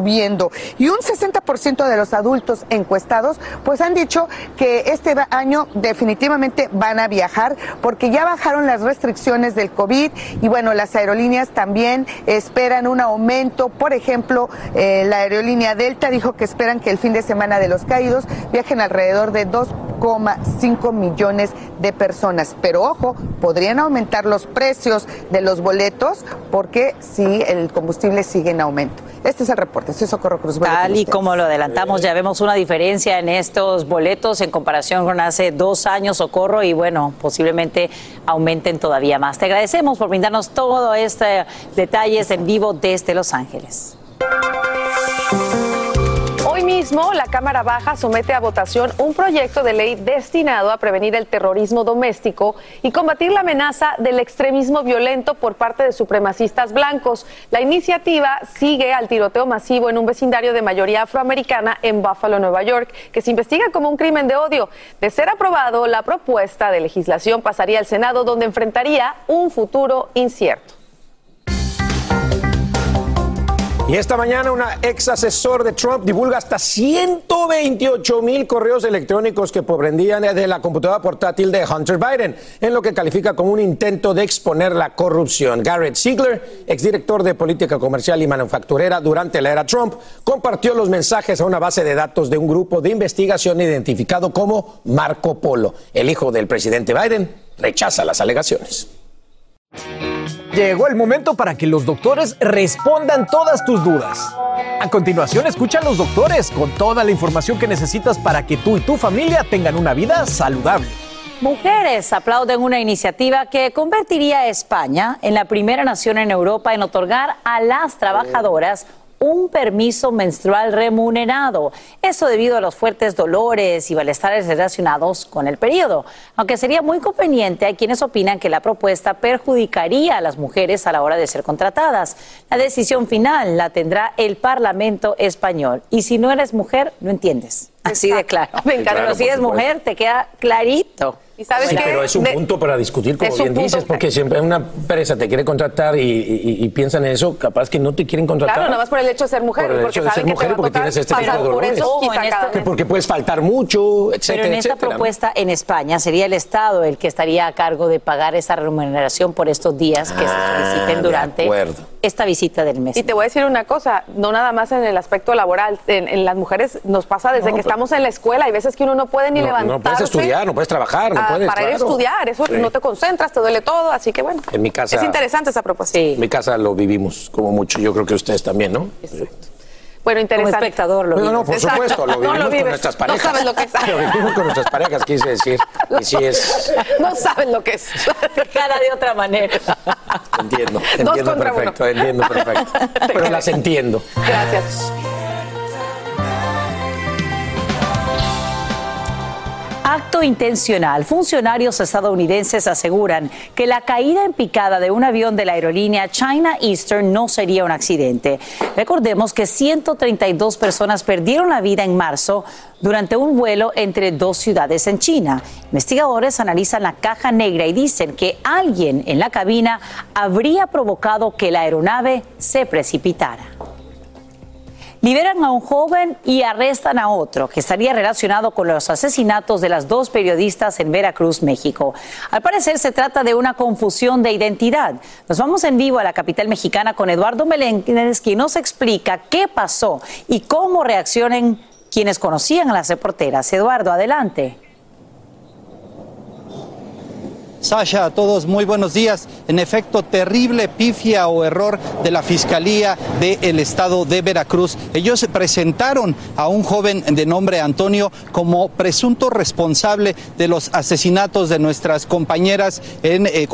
Y un 60% de los adultos encuestados pues han dicho que este año definitivamente van a viajar porque ya bajaron las restricciones del COVID y bueno, las aerolíneas también esperan un aumento. Por ejemplo, eh, la aerolínea Delta dijo que esperan que el fin de semana de los caídos viajen alrededor de 2,5 millones de personas. Pero ojo, podrían aumentar los precios de los boletos porque si el combustible sigue en aumento. Este es el reporte. Soy Socorro Cruz. Tal y como lo adelantamos, ya vemos una diferencia en estos boletos en comparación con hace dos años, Socorro, y bueno, posiblemente aumenten todavía más. Te agradecemos por brindarnos todos estos detalles en vivo desde Los Ángeles. Hoy mismo, la Cámara Baja somete a votación un proyecto de ley destinado a prevenir el terrorismo doméstico y combatir la amenaza del extremismo violento por parte de supremacistas blancos. La iniciativa sigue al tiroteo masivo en un vecindario de mayoría afroamericana en Buffalo, Nueva York, que se investiga como un crimen de odio. De ser aprobado, la propuesta de legislación pasaría al Senado, donde enfrentaría un futuro incierto. Y esta mañana una ex asesor de Trump divulga hasta 128 mil correos electrónicos que proprendían de la computadora portátil de Hunter Biden, en lo que califica como un intento de exponer la corrupción. Garrett Ziegler, exdirector de política comercial y manufacturera durante la era Trump, compartió los mensajes a una base de datos de un grupo de investigación identificado como Marco Polo. El hijo del presidente Biden rechaza las alegaciones. Llegó el momento para que los doctores respondan todas tus dudas. A continuación, escucha a los doctores con toda la información que necesitas para que tú y tu familia tengan una vida saludable. Mujeres aplauden una iniciativa que convertiría a España en la primera nación en Europa en otorgar a las trabajadoras un permiso menstrual remunerado. Eso debido a los fuertes dolores y malestares relacionados con el periodo. Aunque sería muy conveniente, hay quienes opinan que la propuesta perjudicaría a las mujeres a la hora de ser contratadas. La decisión final la tendrá el Parlamento español. Y si no eres mujer, no entiendes. Así de claro. Me encanta. Si eres mujer, te queda clarito. ¿Y sabes Sí, qué? pero es un De- punto para discutir, como bien dices, punto. porque siempre una empresa te quiere contratar y, y- y piensan en eso, capaz que no te quieren contratar. Claro, nada más por el hecho de ser mujer. Por el porque hecho de saben ser que mujer porque tienes este tipo de por dolores. eso esta-. Porque puedes faltar mucho, etcétera, Pero en esta etcétera. propuesta en España sería el Estado el que estaría a cargo de pagar esa remuneración por estos días que Ah, se soliciten de durante acuerdo. Esta visita del mes. Y te voy a decir una cosa, no nada más en el aspecto laboral, en, en las mujeres nos pasa desde No, que pero- estamos en la escuela, hay veces que uno no puede ni No, levantarse. no puedes estudiar, no puedes trabajar, no puedes. para ir a estudiar, eso Sí. no te concentras, te duele todo, así que bueno. En mi casa. Es interesante esa propuesta. En mi casa lo vivimos como mucho. Yo creo que ustedes también, ¿no? Bueno, interesante. Como espectador lo No, no, por Exacto. supuesto, lo No vivimos lo con nuestras No parejas. sabes lo que es. Lo vivimos con nuestras parejas, quise decir. Y sí es. No saben lo que es. [LAUGHS] Cada de otra manera. Entiendo, Dos entiendo uno. perfecto, entiendo perfecto. [LAUGHS] Pero las entiendo. Gracias. Acto intencional. Funcionarios estadounidenses aseguran que la caída en picada de un avión de la aerolínea China Eastern no sería un accidente. Recordemos que 132 personas perdieron la vida en marzo durante un vuelo entre dos ciudades en China. Investigadores analizan la caja negra y dicen que alguien en la cabina habría provocado que la aeronave se precipitara. Liberan a un joven y arrestan a otro que estaría relacionado con los asesinatos de las dos periodistas en Veracruz, México. Al parecer se trata de una confusión de identidad. Nos vamos en vivo a la capital mexicana con Eduardo Meléndez, quien nos explica qué pasó y cómo reaccionan quienes conocían a las reporteras. Eduardo, adelante. Sasha, a todos muy buenos días. En efecto, terrible pifia o error de la Fiscalía del Estado de Veracruz. Ellos presentaron a un joven de nombre Antonio como presunto responsable de los asesinatos de nuestras compañeras en eh,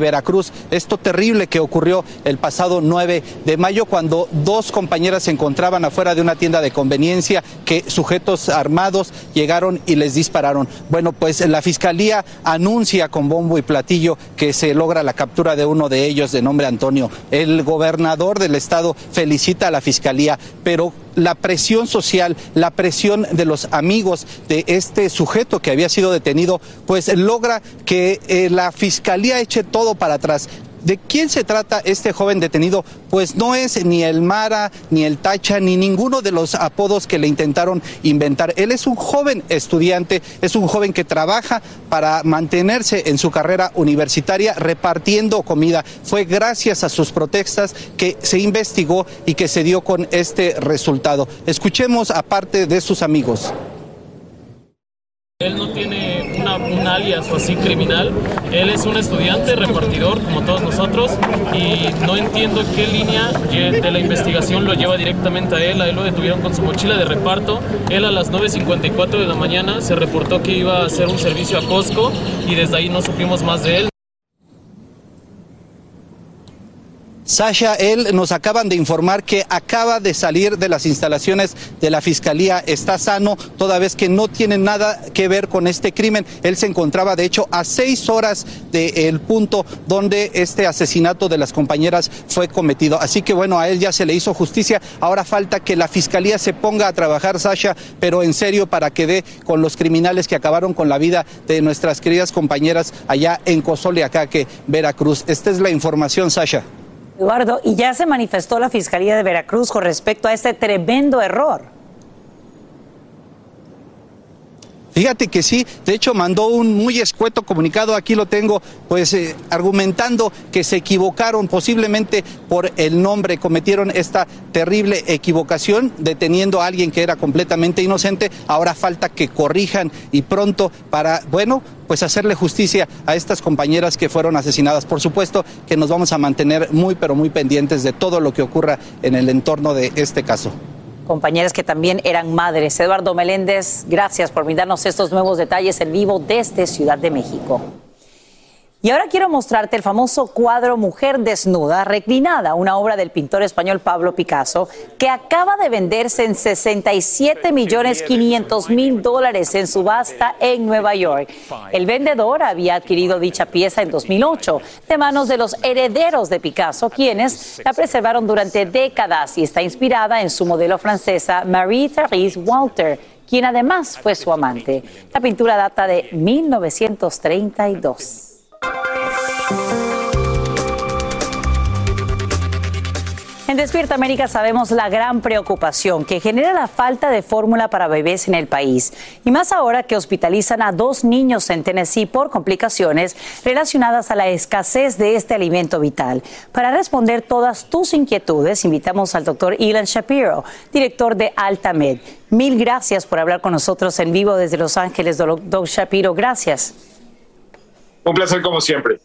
Veracruz. Esto terrible que ocurrió el pasado 9 de mayo cuando dos compañeras se encontraban afuera de una tienda de conveniencia que sujetos armados llegaron y les dispararon. Bueno, pues la Fiscalía anuncia bombo y platillo que se logra la captura de uno de ellos de nombre Antonio. El gobernador del estado felicita a la Fiscalía, pero la presión social, la presión de los amigos de este sujeto que había sido detenido, pues logra que eh, la Fiscalía eche todo para atrás ¿De quién se trata este joven detenido? Pues no es ni el Mara, ni el Tacha, ni ninguno de los apodos que le intentaron inventar. Él es un joven estudiante, es un joven que trabaja para mantenerse en su carrera universitaria repartiendo comida. Fue gracias a sus protestas que se investigó y que se dio con este resultado. Escuchemos a parte de sus amigos. Él no tiene una, un alias o así criminal. Él es un estudiante, repartidor, como todos nosotros, y no entiendo qué línea de la investigación lo lleva directamente a él. A él lo detuvieron con su mochila de reparto. Él a las 9.54 de la mañana se reportó que iba a hacer un servicio a Costco y desde ahí no supimos más de él. Sasha, él nos acaban de informar que acaba de salir de las instalaciones de la Fiscalía, está sano, toda vez que no tiene nada que ver con este crimen. Él se encontraba, de hecho, a seis horas del punto donde este asesinato de las compañeras fue cometido. Así que bueno, a él ya se le hizo justicia. Ahora falta que la Fiscalía se ponga a trabajar, Sasha, pero en serio para que dé con los criminales que acabaron con la vida de nuestras queridas compañeras allá en Cozoleacaque, Veracruz. Esta es la información, Sasha. Eduardo, y ya se manifestó la Fiscalía de Veracruz con respecto a este tremendo error. Fíjate que sí, de hecho mandó un muy escueto comunicado, aquí lo tengo, pues eh, argumentando que se equivocaron posiblemente por el nombre, cometieron esta terrible equivocación deteniendo a alguien que era completamente inocente, ahora falta que corrijan y pronto para, bueno, pues hacerle justicia a estas compañeras que fueron asesinadas. Por supuesto que nos vamos a mantener muy pero muy pendientes de todo lo que ocurra en el entorno de este caso compañeras que también eran madres. Eduardo Meléndez, gracias por brindarnos estos nuevos detalles en vivo desde Ciudad de México. Y ahora quiero mostrarte el famoso cuadro Mujer Desnuda, reclinada, una obra del pintor español Pablo Picasso, que acaba de venderse en 67 millones 500 mil dólares en subasta en Nueva York. El vendedor había adquirido dicha pieza en 2008 de manos de los herederos de Picasso, quienes la preservaron durante décadas y está inspirada en su modelo francesa Marie-Therese Walter, quien además fue su amante. La pintura data de 1932. En Despierta América sabemos la gran preocupación que genera la falta de fórmula para bebés en el país. Y más ahora que hospitalizan a dos niños en Tennessee por complicaciones relacionadas a la escasez de este alimento vital. Para responder todas tus inquietudes, invitamos al doctor Ilan Shapiro, director de Altamed. Mil gracias por hablar con nosotros en vivo desde Los Ángeles, doctor Shapiro. Gracias. Un placer como siempre.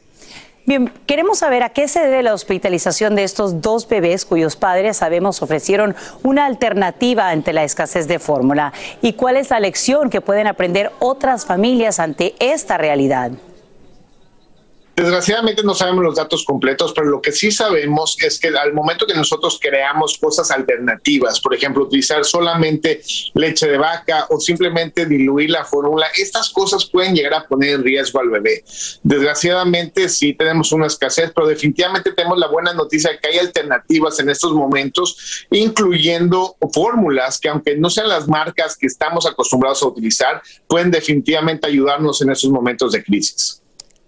Bien, queremos saber a qué se debe la hospitalización de estos dos bebés cuyos padres sabemos ofrecieron una alternativa ante la escasez de fórmula y cuál es la lección que pueden aprender otras familias ante esta realidad. Desgraciadamente no sabemos los datos completos, pero lo que sí sabemos es que al momento que nosotros creamos cosas alternativas, por ejemplo, utilizar solamente leche de vaca o simplemente diluir la fórmula, estas cosas pueden llegar a poner en riesgo al bebé. Desgraciadamente sí tenemos una escasez, pero definitivamente tenemos la buena noticia de que hay alternativas en estos momentos, incluyendo fórmulas que aunque no sean las marcas que estamos acostumbrados a utilizar, pueden definitivamente ayudarnos en esos momentos de crisis.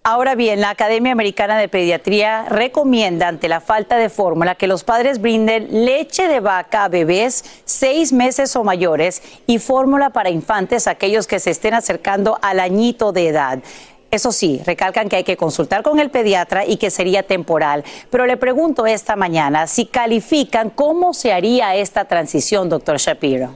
Ahora bien, la Academia Americana de Pediatría recomienda ante la falta de fórmula que los padres brinden leche de vaca a bebés seis meses o mayores y fórmula para infantes aquellos que se estén acercando al añito de edad. Eso sí, recalcan que hay que consultar con el pediatra y que sería temporal. Pero le pregunto esta mañana si califican cómo se haría esta transición, doctor Shapiro.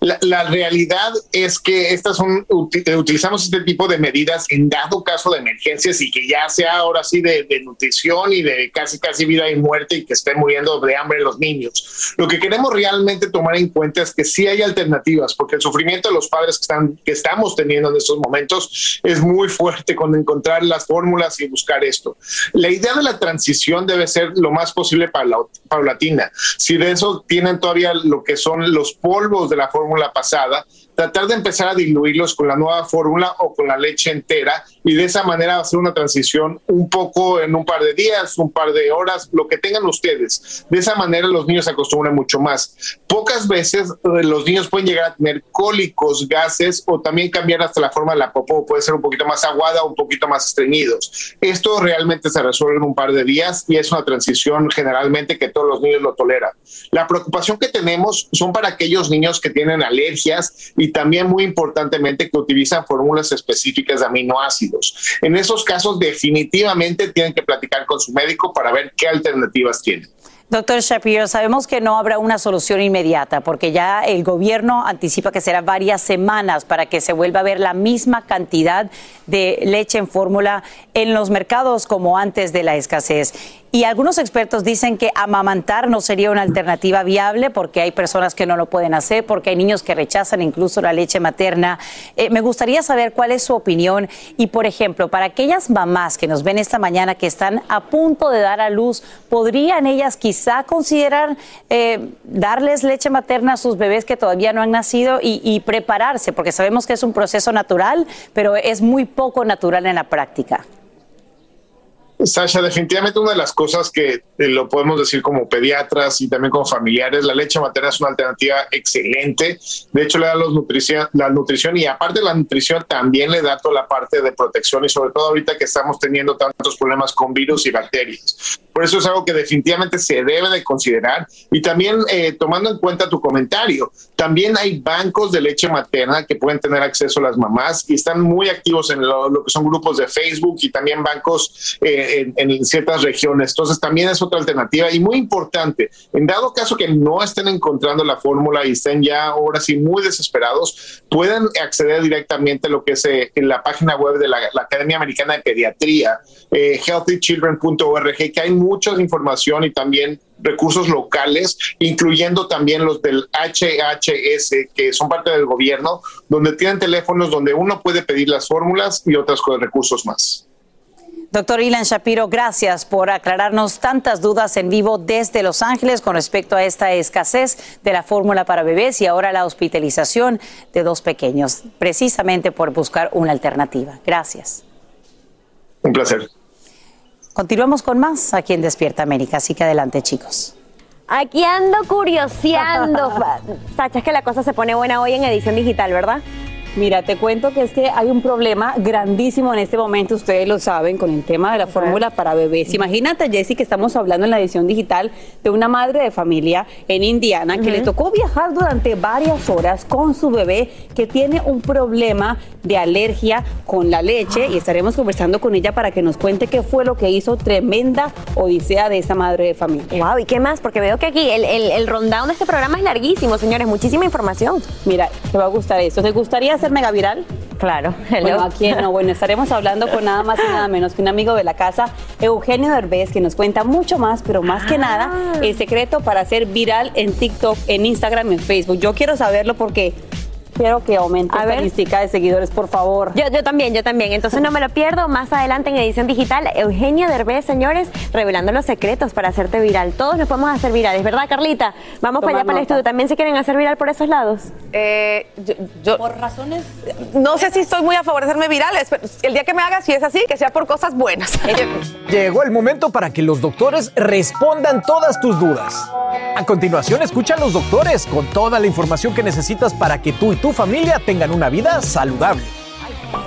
La, realidad es que estas son utilizamos este tipo de medidas en dado caso de emergencias y que ya sea ahora sí de, nutrición y de casi casi vida y muerte y que estén muriendo de hambre los niños. Lo que queremos realmente tomar en cuenta es que sí hay alternativas, porque el sufrimiento de los padres que están que estamos teniendo en estos momentos es muy fuerte con encontrar las fórmulas y buscar esto. La idea de la transición debe ser lo más posible paulatina. Si de eso tienen todavía lo que son los polvos de la fórmula la pasada, tratar de empezar a diluirlos con la nueva fórmula o con la leche entera y de esa manera hacer una transición un poco en un par de días, un par de horas, lo que tengan ustedes. De esa manera los niños se acostumbran mucho más. Pocas veces eh, los niños pueden llegar a tener cólicos, gases o también cambiar hasta la forma de la popó, puede ser un poquito más aguada o un poquito más estreñidos. Esto realmente se resuelve en un par de días y es una transición generalmente que todos los niños lo toleran. La preocupación que tenemos son para aquellos niños que tienen alergias y también muy importantemente que utilizan fórmulas específicas de aminoácidos. En esos casos definitivamente tienen que platicar con su médico para ver qué alternativas tienen. Doctor Shapiro, sabemos que no habrá una solución inmediata porque ya el gobierno anticipa que será varias semanas para que se vuelva a ver la misma cantidad de leche en fórmula en los mercados como antes de la escasez. Y algunos expertos dicen que amamantar no sería una alternativa viable porque hay personas que no lo pueden hacer, porque hay niños que rechazan incluso la leche materna. Eh, me gustaría saber cuál es su opinión y, por ejemplo, para aquellas mamás que nos ven esta mañana que están a punto de dar a luz, ¿podrían ellas quizá considerar eh, darles leche materna a sus bebés que todavía no han nacido y, y prepararse? Porque sabemos que es un proceso natural, pero es muy poco natural en la práctica. Sasha, definitivamente una de las cosas que eh, lo podemos decir como pediatras y también como familiares, la leche materna es una alternativa excelente. De hecho, le da los la nutrición y aparte de la nutrición también le da toda la parte de protección y sobre todo ahorita que estamos teniendo tantos problemas con virus y bacterias. Por eso es algo que definitivamente se debe de considerar y también eh, tomando en cuenta tu comentario, también hay bancos de leche materna que pueden tener acceso a las mamás y están muy activos en lo, que son grupos de Facebook y también bancos eh, en, ciertas regiones. Entonces también es otra alternativa y muy importante, en dado caso que no estén encontrando la fórmula y estén ya ahora sí muy desesperados, pueden acceder directamente a lo que es eh, en la página web de la, la Academia Americana de Pediatría, eh, healthychildren.org, que hay mucha información y también recursos locales, incluyendo también los del HHS, que son parte del gobierno, donde tienen teléfonos donde uno puede pedir las fórmulas y otros recursos más. Doctor Ilan Shapiro, gracias por aclararnos tantas dudas en vivo desde Los Ángeles con respecto a esta escasez de la fórmula para bebés y ahora la hospitalización de dos pequeños, precisamente por buscar una alternativa. Gracias. Un placer. Continuamos con más aquí en Despierta América, así que adelante chicos. Aquí ando curioseando. [LAUGHS] Sacha, es que la cosa se pone buena hoy en edición digital, ¿verdad? Mira, te cuento que es que hay un problema grandísimo en este momento, ustedes lo saben, con el tema de la fórmula para bebés. Imagínate, Jessy, que estamos hablando en la edición digital de una madre de familia en Indiana que le tocó viajar durante varias horas con su bebé que tiene un problema de alergia con la leche y estaremos conversando con ella para que nos cuente qué fue lo que hizo tremenda odisea de esa madre de familia. Wow, ¿y qué más? Porque veo que aquí el, el, de este programa es larguísimo, señores, muchísima información. Mira, te va a gustar esto. ¿Te gustaría hacer mega viral? Claro. [LAUGHS] Bueno, aquí no. Bueno, estaremos hablando con nada más y nada menos que un amigo de la casa, Eugenio Derbez, que nos cuenta mucho más, pero más que nada, el secreto para hacer viral en TikTok, en Instagram, en Facebook. Yo quiero saberlo porque quiero que aumente la estadística de seguidores, por favor. Yo, yo también, yo también. Entonces no me lo pierdo. Más adelante en edición digital, Eugenio Derbez, señores, revelando los secretos para hacerte viral. Todos nos podemos hacer virales, ¿verdad, Carlita? Vamos para allá, para el estudio. ¿También se quieren hacer viral por esos lados? Eh, yo, yo- Por razones. no sé si estoy muy a favor de hacerme virales, pero el día que me haga, si es así, que sea por cosas buenas. [LAUGHS] Llegó el momento para que los doctores respondan todas tus dudas. A continuación, escucha a los doctores con toda la información que necesitas para que tú y tu familia tengan una vida saludable.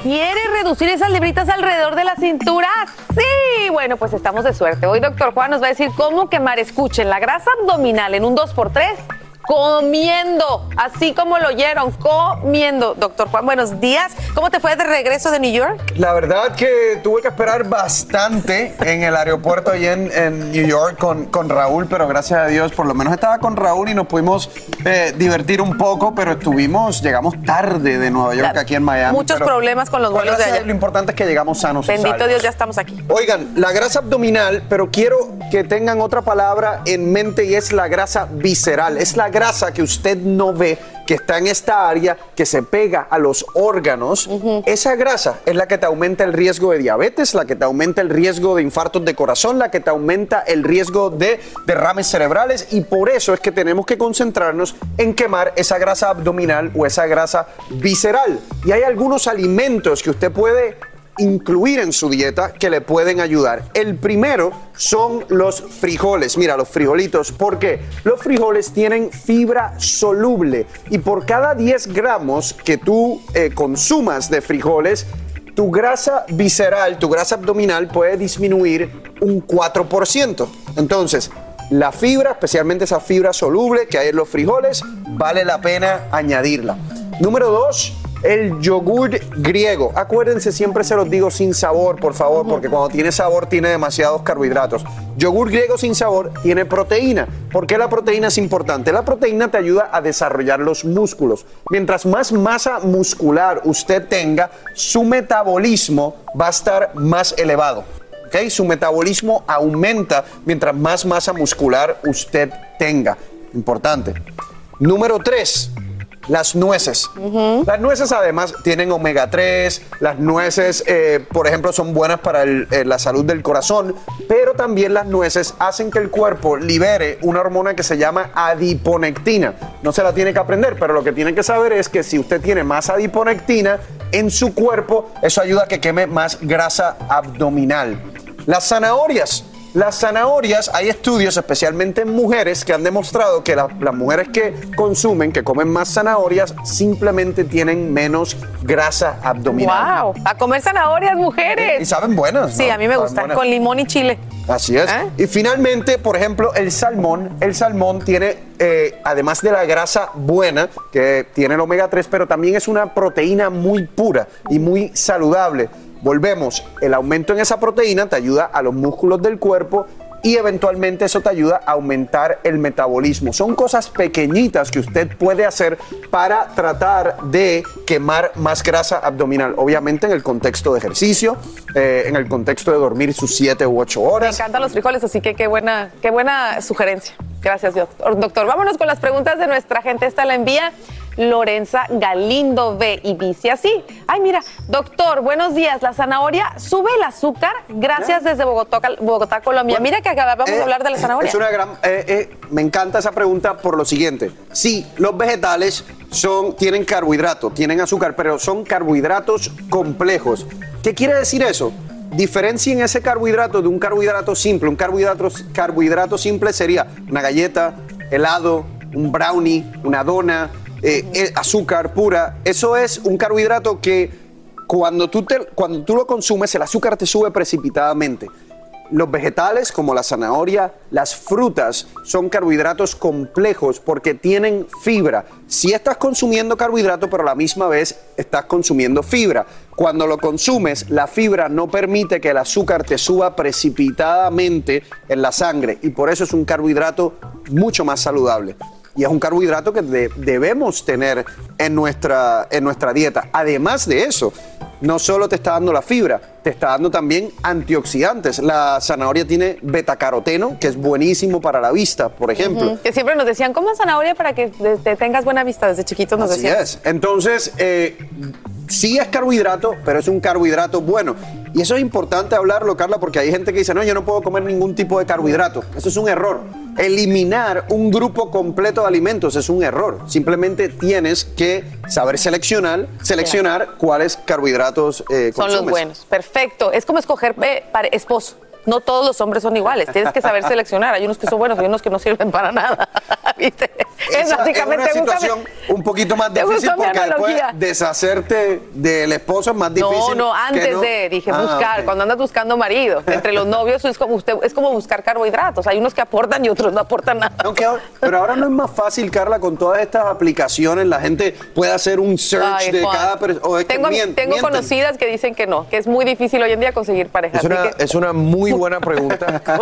¿Quiere reducir esas libritas alrededor de la cintura? Sí, bueno, pues estamos de suerte. Hoy doctor Juan nos va a decir cómo quemar, escuchen, la grasa abdominal en un 2x3 comiendo, así como lo oyeron, comiendo. Doctor Juan, buenos días. ¿Cómo te fue de regreso de New York? La verdad que tuve que esperar bastante en el aeropuerto allí en, en New York con, con Raúl, pero gracias a Dios por lo menos estaba con Raúl y nos pudimos eh, divertir un poco, pero estuvimos, llegamos tarde de Nueva York aquí en Miami. Muchos problemas con los vuelos de allá. Lo importante es que llegamos sanos Bendito. Dios, ya estamos aquí. Oigan, la grasa abdominal, pero quiero que tengan otra palabra en mente y es la grasa visceral. Es la grasa que usted no ve, que está en esta área, que se pega a los órganos, esa grasa es la que te aumenta el riesgo de diabetes, la que te aumenta el riesgo de infartos de corazón, la que te aumenta el riesgo de derrames cerebrales y por eso es que tenemos que concentrarnos en quemar esa grasa abdominal o esa grasa visceral. Y hay algunos alimentos que usted puede incluir en su dieta que le pueden ayudar. El primero son los frijoles. Mira, los frijolitos. ¿Por qué? Los frijoles tienen fibra soluble y por cada 10 gramos que tú eh, consumas de frijoles, tu grasa visceral, tu grasa abdominal puede disminuir un 4%. Entonces, la fibra, especialmente esa fibra soluble que hay en los frijoles, vale la pena añadirla. Número dos, el yogur griego. Acuérdense, siempre se los digo sin sabor, por favor, porque cuando tiene sabor tiene demasiados carbohidratos. Yogur griego sin sabor tiene proteína. ¿Por qué la proteína es importante? La proteína te ayuda a desarrollar los músculos. Mientras más masa muscular usted tenga, su metabolismo va a estar más elevado. ¿ok? Su metabolismo aumenta mientras más masa muscular usted tenga. Importante. Número 3 las nueces. Las nueces además tienen omega 3, las nueces, eh, por ejemplo, son buenas para eh, la salud del corazón, pero también las nueces hacen que el cuerpo libere una hormona que se llama adiponectina. No se la tiene que aprender, pero lo que tiene que saber es que si usted tiene más adiponectina en su cuerpo, eso ayuda a que queme más grasa abdominal. Las zanahorias. Las zanahorias, hay estudios, especialmente en mujeres, que han demostrado que la- las mujeres que consumen, que comen más zanahorias, simplemente tienen menos grasa abdominal. ¡Wow! A comer zanahorias, mujeres. Y saben buenas. Sí, ¿no? a mí me Saben gustan, buenas. con limón y chile. Así es. ¿Eh? Y finalmente, por ejemplo, el salmón. El salmón tiene, eh, además de la grasa buena, que tiene el omega 3, pero también es una proteína muy pura y muy saludable. Volvemos, el aumento en esa proteína te ayuda a los músculos del cuerpo y eventualmente eso te ayuda a aumentar el metabolismo. Son cosas pequeñitas que usted puede hacer para tratar de quemar más grasa abdominal. Obviamente en el contexto de ejercicio, eh, en el contexto de dormir sus 7 u 8 Me horas. encantan los frijoles, así que qué buena, qué buena sugerencia. Gracias. Doctor, vámonos con las preguntas de nuestra gente. Esta la envía Lorenza Galindo B y dice así. Ay, mira, doctor, buenos días. La zanahoria sube el azúcar. Gracias desde Bogotá, Bogotá Colombia. mira que acabamos de Eh, hablar de la zanahoria. Es una gran. eh, eh, me encanta esa pregunta por lo siguiente. Sí, los vegetales son, tienen carbohidratos, tienen azúcar, pero son carbohidratos complejos. ¿Qué quiere decir eso? Diferencien ese carbohidrato de un carbohidrato simple. Un carbohidrato, carbohidrato simple sería una galleta, helado, un brownie, una dona, eh, eh, azúcar pura. Eso es un carbohidrato que cuando tú, te- cuando tú lo consumes, el azúcar te sube precipitadamente. Los vegetales, como la zanahoria, las frutas, son carbohidratos complejos porque tienen fibra. Si estás consumiendo carbohidrato, pero a la misma vez estás consumiendo fibra. Cuando lo consumes, la fibra no permite que el azúcar te suba precipitadamente en la sangre y por eso es un carbohidrato mucho más saludable. Y es un carbohidrato que de- debemos tener en nuestra, en nuestra dieta. Además de eso, no solo te está dando la fibra, te está dando también antioxidantes. La zanahoria tiene betacaroteno, que es buenísimo para la vista, por ejemplo. Que siempre nos decían, coma zanahoria para que te- te tengas buena vista. Desde chiquitos nos Así decían. es. Entonces, eh, sí es carbohidrato, pero es un carbohidrato bueno. Y eso es importante hablarlo, Carla, porque hay gente que dice, no, yo no puedo comer ningún tipo de carbohidrato. Eso es un error. Eliminar un grupo completo de alimentos es un error. Simplemente tienes que saber seleccionar, seleccionar cuáles carbohidratos eh, Son los buenos. Perfecto. Es como escoger eh, pare- esposo. No todos los hombres son iguales. Tienes que saber seleccionar. Hay unos que son buenos y unos que no sirven para nada. [LAUGHS] ¿Viste? Esa es básicamente una situación un poquito más ¿Te difícil porque después deshacerte del esposo es más difícil. No, no, antes no- de, dije Ah, buscar, cuando andas buscando marido. Entre los novios es como usted, es como buscar carbohidratos. Hay unos que aportan y otros no aportan nada. Pero ahora no es más fácil, Carla, con todas estas aplicaciones, la gente puede hacer un search Ay, de cada persona. Tengo, tengo conocidas que dicen que no, que es muy difícil hoy en día conseguir pareja. Es una, que- es una muy buena pregunta. [LAUGHS]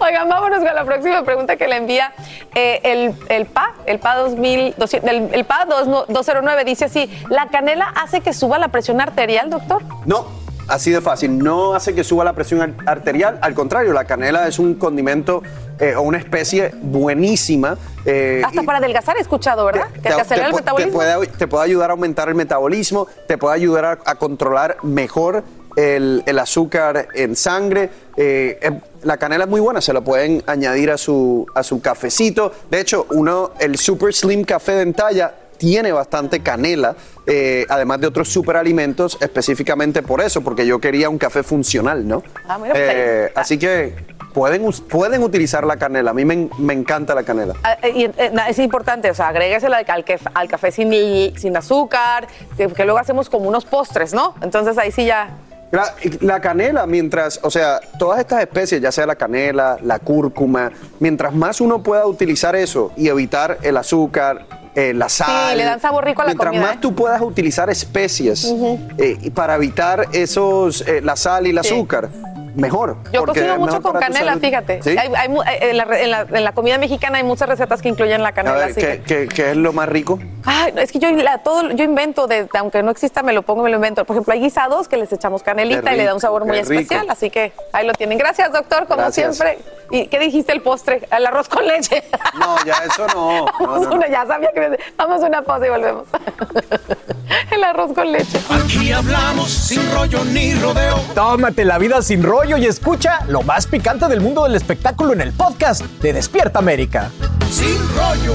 Oigan, vámonos con la próxima pregunta que le envía eh, el, el PA, el PA 2000, 200, el, el PA 209, dice así, ¿la canela hace que suba la presión arterial, doctor? No, Así de fácil. No hace que suba la presión ar- arterial. Al contrario, la canela es un condimento eh, o una especie buenísima. eh, Hasta para adelgazar he escuchado, ¿verdad? que te acelera el metabolismo. puede, te puede ayudar a aumentar el metabolismo, te puede ayudar a, a controlar mejor el, el azúcar en sangre. eh, eh, la canela es muy buena, se la pueden añadir a su, a su cafecito. De hecho, uno, el Super Slim Café de Entalla tiene bastante canela, eh, además de otros superalimentos, específicamente por eso, porque yo quería un café funcional, ¿no? Ah, mira, Eh, así que pueden, pueden utilizar la canela. A mí me, me encanta la canela. Ah, y, es importante, o sea, agréguesela al, al caf- al café sin, sin azúcar, que, que luego hacemos como unos postres, ¿no? Entonces ahí sí ya. La, la canela, mientras, o sea, todas estas especies, ya sea la canela, la cúrcuma, mientras más uno pueda utilizar eso y evitar el azúcar, eh, la sal. le dan sabor rico a la mientras comida, más ¿eh? tú puedas utilizar especies eh, y para evitar esos, eh, la sal y el Sí. azúcar, mejor. Yo cocino mucho con canela, fíjate. ¿Sí? Hay- hay mu- eh, en, la, en la- en la comida mexicana hay muchas recetas que incluyen la A canela. ver, así ¿qué, que- qué- qué es lo más rico? Ay, no, es que yo, la- todo, yo invento, de, aunque no exista, me lo pongo, me lo invento. Por ejemplo, hay guisados que les echamos canelita y le da un sabor muy rico. especial, así que ahí lo tienen. Gracias, doctor, como Gracias. siempre. ¿Y qué dijiste el postre? El arroz con leche. [LAUGHS] No, ya eso [LAUGHS] no. Vamos no, no. una, ya sabía que me- Vamos a una pausa y volvemos. [LAUGHS] el arroz con leche. Aquí hablamos sin rollo ni rodeo. Tómate la vida sin rollo y escucha lo más picante del mundo del espectáculo en el podcast de Despierta América. Sin rollo.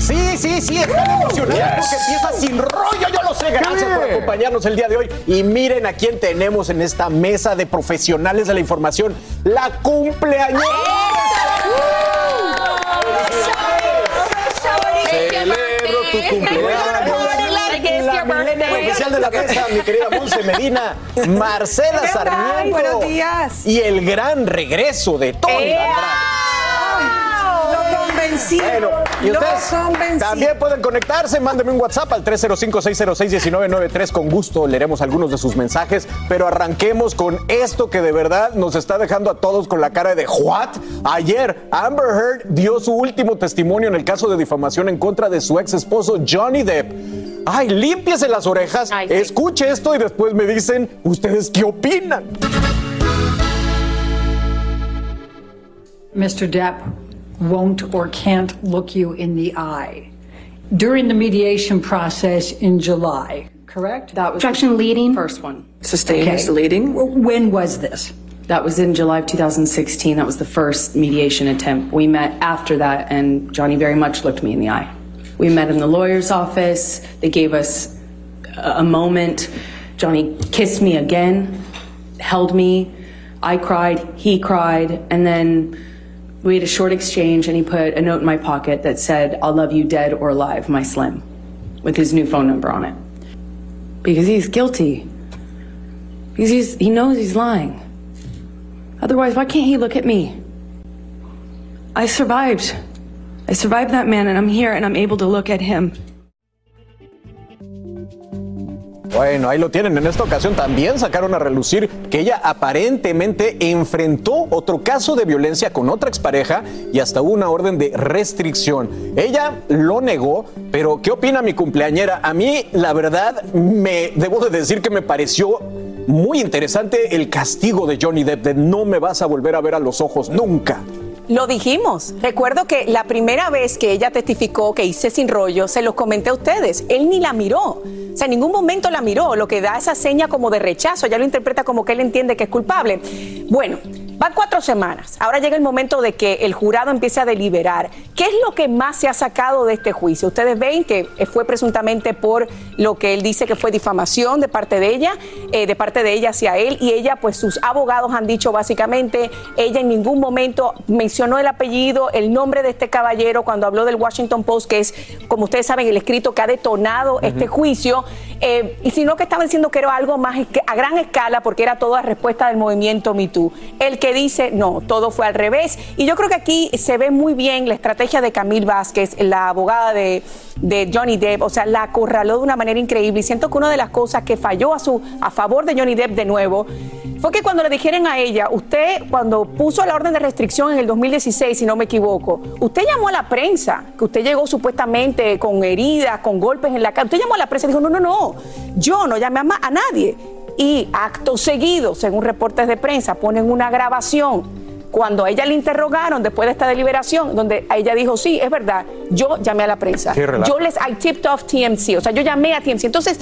Sí, sí, sí, están emocionados Yes. porque empieza sin rollo, yo lo sé. Gracias Qué por acompañarnos el día de hoy. Y miren a quién tenemos en esta mesa de profesionales de la información. La cumpleañera. Celebro tu cumpleaños. La millennial oficial de la mesa, mi querida Monse Medina, Marcela. Sarmiento. Buenos días. Y el gran regreso de Tony. Andrade. Lo convencí. Bueno, y lo ustedes convencí. también pueden conectarse. Mándenme un WhatsApp al 305-606-1993. Con gusto leeremos algunos de sus mensajes. Pero arranquemos con esto que de verdad nos está dejando a todos con la cara de ¿What? Ayer, Amber Heard dio su último testimonio en el caso de difamación en contra de su ex esposo Johnny Depp. Ay, límpiese las orejas, escuche esto y después me dicen, ¿ustedes qué opinan? Mr. Depp won't or can't look you in the eye. During the mediation process in July, correct? That was Objection leading. First one. Sustained is the leading. When was this? That was in July of 2016. That was the first mediation attempt. We met after that, and Johnny very much looked me in the eye. We met in the lawyer's office. They gave us a a moment. Johnny kissed me again, held me. I cried, he cried, and then we had a short exchange, and he put a note in my pocket that said, I'll love you dead or alive, my Slim, with his new phone number on it. Because he's guilty. Because he's, he knows he's lying. Otherwise, why can't he look at me? I survived. I survived that man, and I'm here, and I'm able to look at him. Bueno, ahí lo tienen. En esta ocasión también sacaron a relucir que ella aparentemente enfrentó otro caso de violencia con otra expareja y hasta hubo una orden de restricción. Ella lo negó, pero ¿qué opina mi cumpleañera? A mí, la verdad, me debo de decir que me pareció muy interesante el castigo de Johnny Depp de no me vas a volver a ver a los ojos nunca. Lo dijimos. Recuerdo que la primera vez que ella testificó que hice sin rollo, se los comenté a ustedes. Él ni la miró. O sea, en ningún momento la miró, lo que da esa seña como de rechazo. Ella lo interpreta como que él entiende que es culpable. Bueno, van cuatro semanas. Ahora llega el momento de que el jurado empiece a deliberar. ¿Qué es lo que más se ha sacado de este juicio? Ustedes ven que fue presuntamente por lo que él dice que fue difamación de parte de ella, eh, de parte de ella hacia él, y ella, pues sus abogados han dicho básicamente, ella en ningún momento mencionó el apellido, el nombre de este caballero cuando habló del Washington Post, que es, como ustedes saben, el escrito que ha detonado este juicio, eh, y sino que estaba diciendo que era algo más a gran escala porque era toda respuesta del movimiento Me Too. El que dice, no, todo fue al revés. Y yo creo que aquí se ve muy bien la estrategia de Camille Vázquez, la abogada de, de Johnny Depp, o sea, la acorraló de una manera increíble. Y siento que una de las cosas que falló a, su, a favor de Johnny Depp de nuevo fue que cuando le dijeron a ella, usted cuando puso la orden de restricción en el 2016, si no me equivoco, usted llamó a la prensa, que usted llegó supuestamente con heridas, con golpes en la cara, usted llamó a la prensa y dijo, no, no, no, yo no llamé a nadie. Y acto seguido, según reportes de prensa, ponen una grabación cuando a ella le interrogaron después de esta deliberación, donde ella dijo, sí, es verdad, yo llamé a la prensa. Yo les, I tipped off TMC, o sea, yo llamé a TMC. Entonces,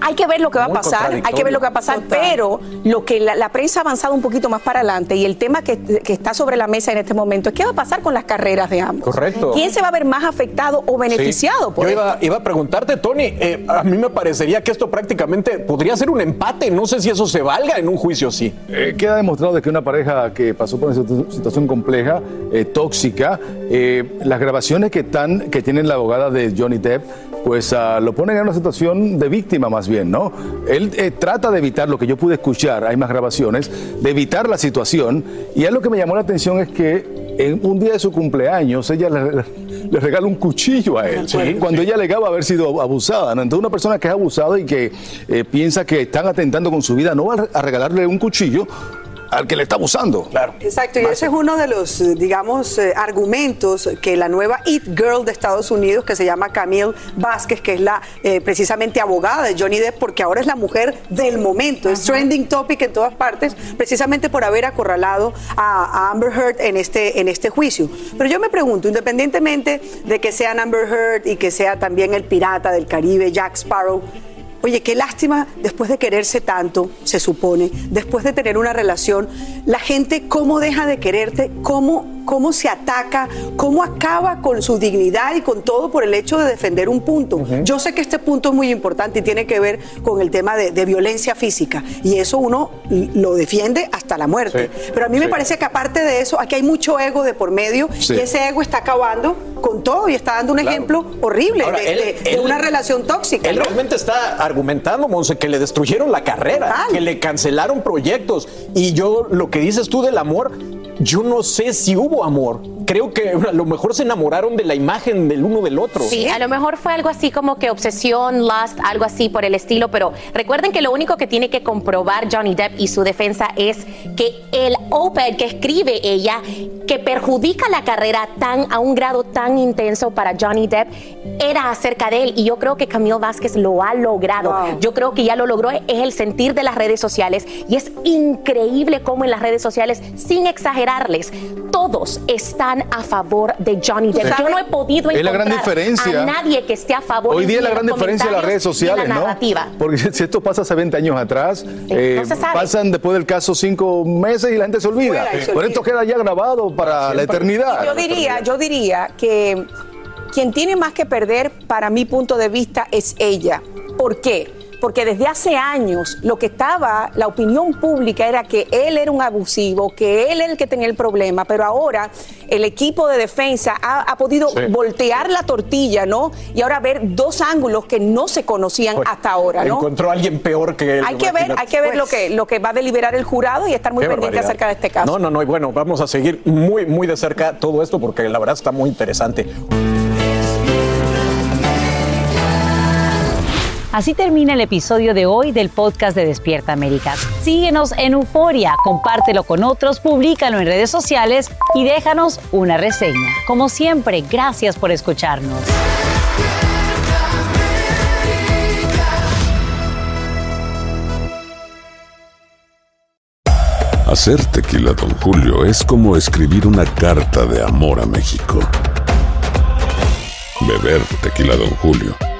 hay que ver lo que va a pasar, hay que ver lo que va a pasar, pero lo que la, la prensa ha avanzado un poquito más para adelante y el tema que, que está sobre la mesa en este momento es qué va a pasar con las carreras de ambos. Correcto. ¿Quién se va a ver más afectado o beneficiado Sí. por Yo esto? iba, iba a preguntarte, Tony, eh, a mí me parecería que esto prácticamente podría ser un empate. No sé si eso se valga en un juicio así. Eh, queda demostrado de que una pareja que pasó por una situ- situación compleja, eh, tóxica, eh, las grabaciones que, están, que tienen la abogada de Johnny Depp, pues ah, lo ponen en una situación de víctima más bien, ¿no? Él eh, trata de evitar lo que yo pude escuchar, hay más grabaciones, de evitar la situación, y a lo que me llamó la atención es que en un día de su cumpleaños ella le, le regala un cuchillo a él, cuando ella alegaba haber sido abusada. ¿no? Entonces una persona que es abusada y que eh, piensa que están atentando con su vida, no va a regalarle un cuchillo al que le está abusando. Claro. Exacto, y ese es uno de los, eh, digamos, eh, argumentos que la nueva It Girl de Estados Unidos, que se llama Camille Vázquez, que es la eh, precisamente abogada de Johnny Depp, porque ahora es la mujer del momento, es trending topic en todas partes, precisamente por haber acorralado a, a Amber Heard en este, en este juicio. Pero yo me pregunto, independientemente de que sean Amber Heard y que sea también el pirata del Caribe, Jack Sparrow, Oye, qué lástima, después de quererse tanto, se supone, después de tener una relación, la gente cómo deja de quererte, cómo, cómo se ataca, cómo acaba con su dignidad y con todo por el hecho de defender un punto. Yo sé que este punto es muy importante y tiene que ver con el tema de, de violencia física y eso uno lo defiende hasta la muerte. Pero a mí me parece que aparte de eso, aquí hay mucho ego de por medio Sí. y ese ego está acabando con todo y está dando un ejemplo horrible Ahora, de, él- de- de él- una relación tóxica. Él ¿no? realmente está argumentando, Monse, que le destruyeron la carrera, que le cancelaron proyectos. Y yo, lo que dices tú del amor, yo no sé si hubo amor. Creo que a lo mejor se enamoraron de la imagen del uno del otro. Sí, a lo mejor fue algo así como que obsesión, lust, algo así por el estilo, pero recuerden que lo único que tiene que comprobar Johnny Depp y su defensa es que el OPED que escribe ella, que perjudica la carrera tan a un grado tan intenso para Johnny Depp, era acerca de él y yo creo que Camille Vázquez lo ha logrado. Yo creo que ya lo logró, es el sentir de las redes sociales y es increíble cómo en las redes sociales, sin todos están a favor de Johnny Depp. Yo no he podido Es la gran encontrar diferencia. a nadie que esté a favor. Hoy día ni la gran diferencia de las redes sociales, la ¿no? Porque [LAUGHS] si esto pasa hace 20 años atrás, eh, no se sabe. pasan después del caso cinco meses y la gente se olvida. Fuera se Pero esto queda ya grabado para la eternidad. Yo diría, yo diría que quien tiene más que perder, para mi punto de vista, es ella. ¿Por qué? Porque desde hace años lo que estaba, la opinión pública era que él era un abusivo, que él era el que tenía el problema, pero ahora el equipo de defensa ha, ha podido Sí. voltear la tortilla, ¿no? Y ahora ver dos ángulos que no se conocían hasta ahora, ¿no? Encontró a alguien peor que él. Hay que ver, hay que ver lo que, lo que va a deliberar el jurado y estar muy pendiente barbaridad. acerca de este caso. No, no, no. Y bueno, vamos a seguir muy, muy de cerca todo esto porque la verdad está muy interesante. Así termina el episodio de hoy del podcast de Despierta América. Síguenos en Euforia, compártelo con otros, públicalo en redes sociales y déjanos una reseña. Como siempre, gracias por escucharnos. Hacer tequila, Don Julio, es como escribir una carta de amor a México. Beber tequila, Don Julio,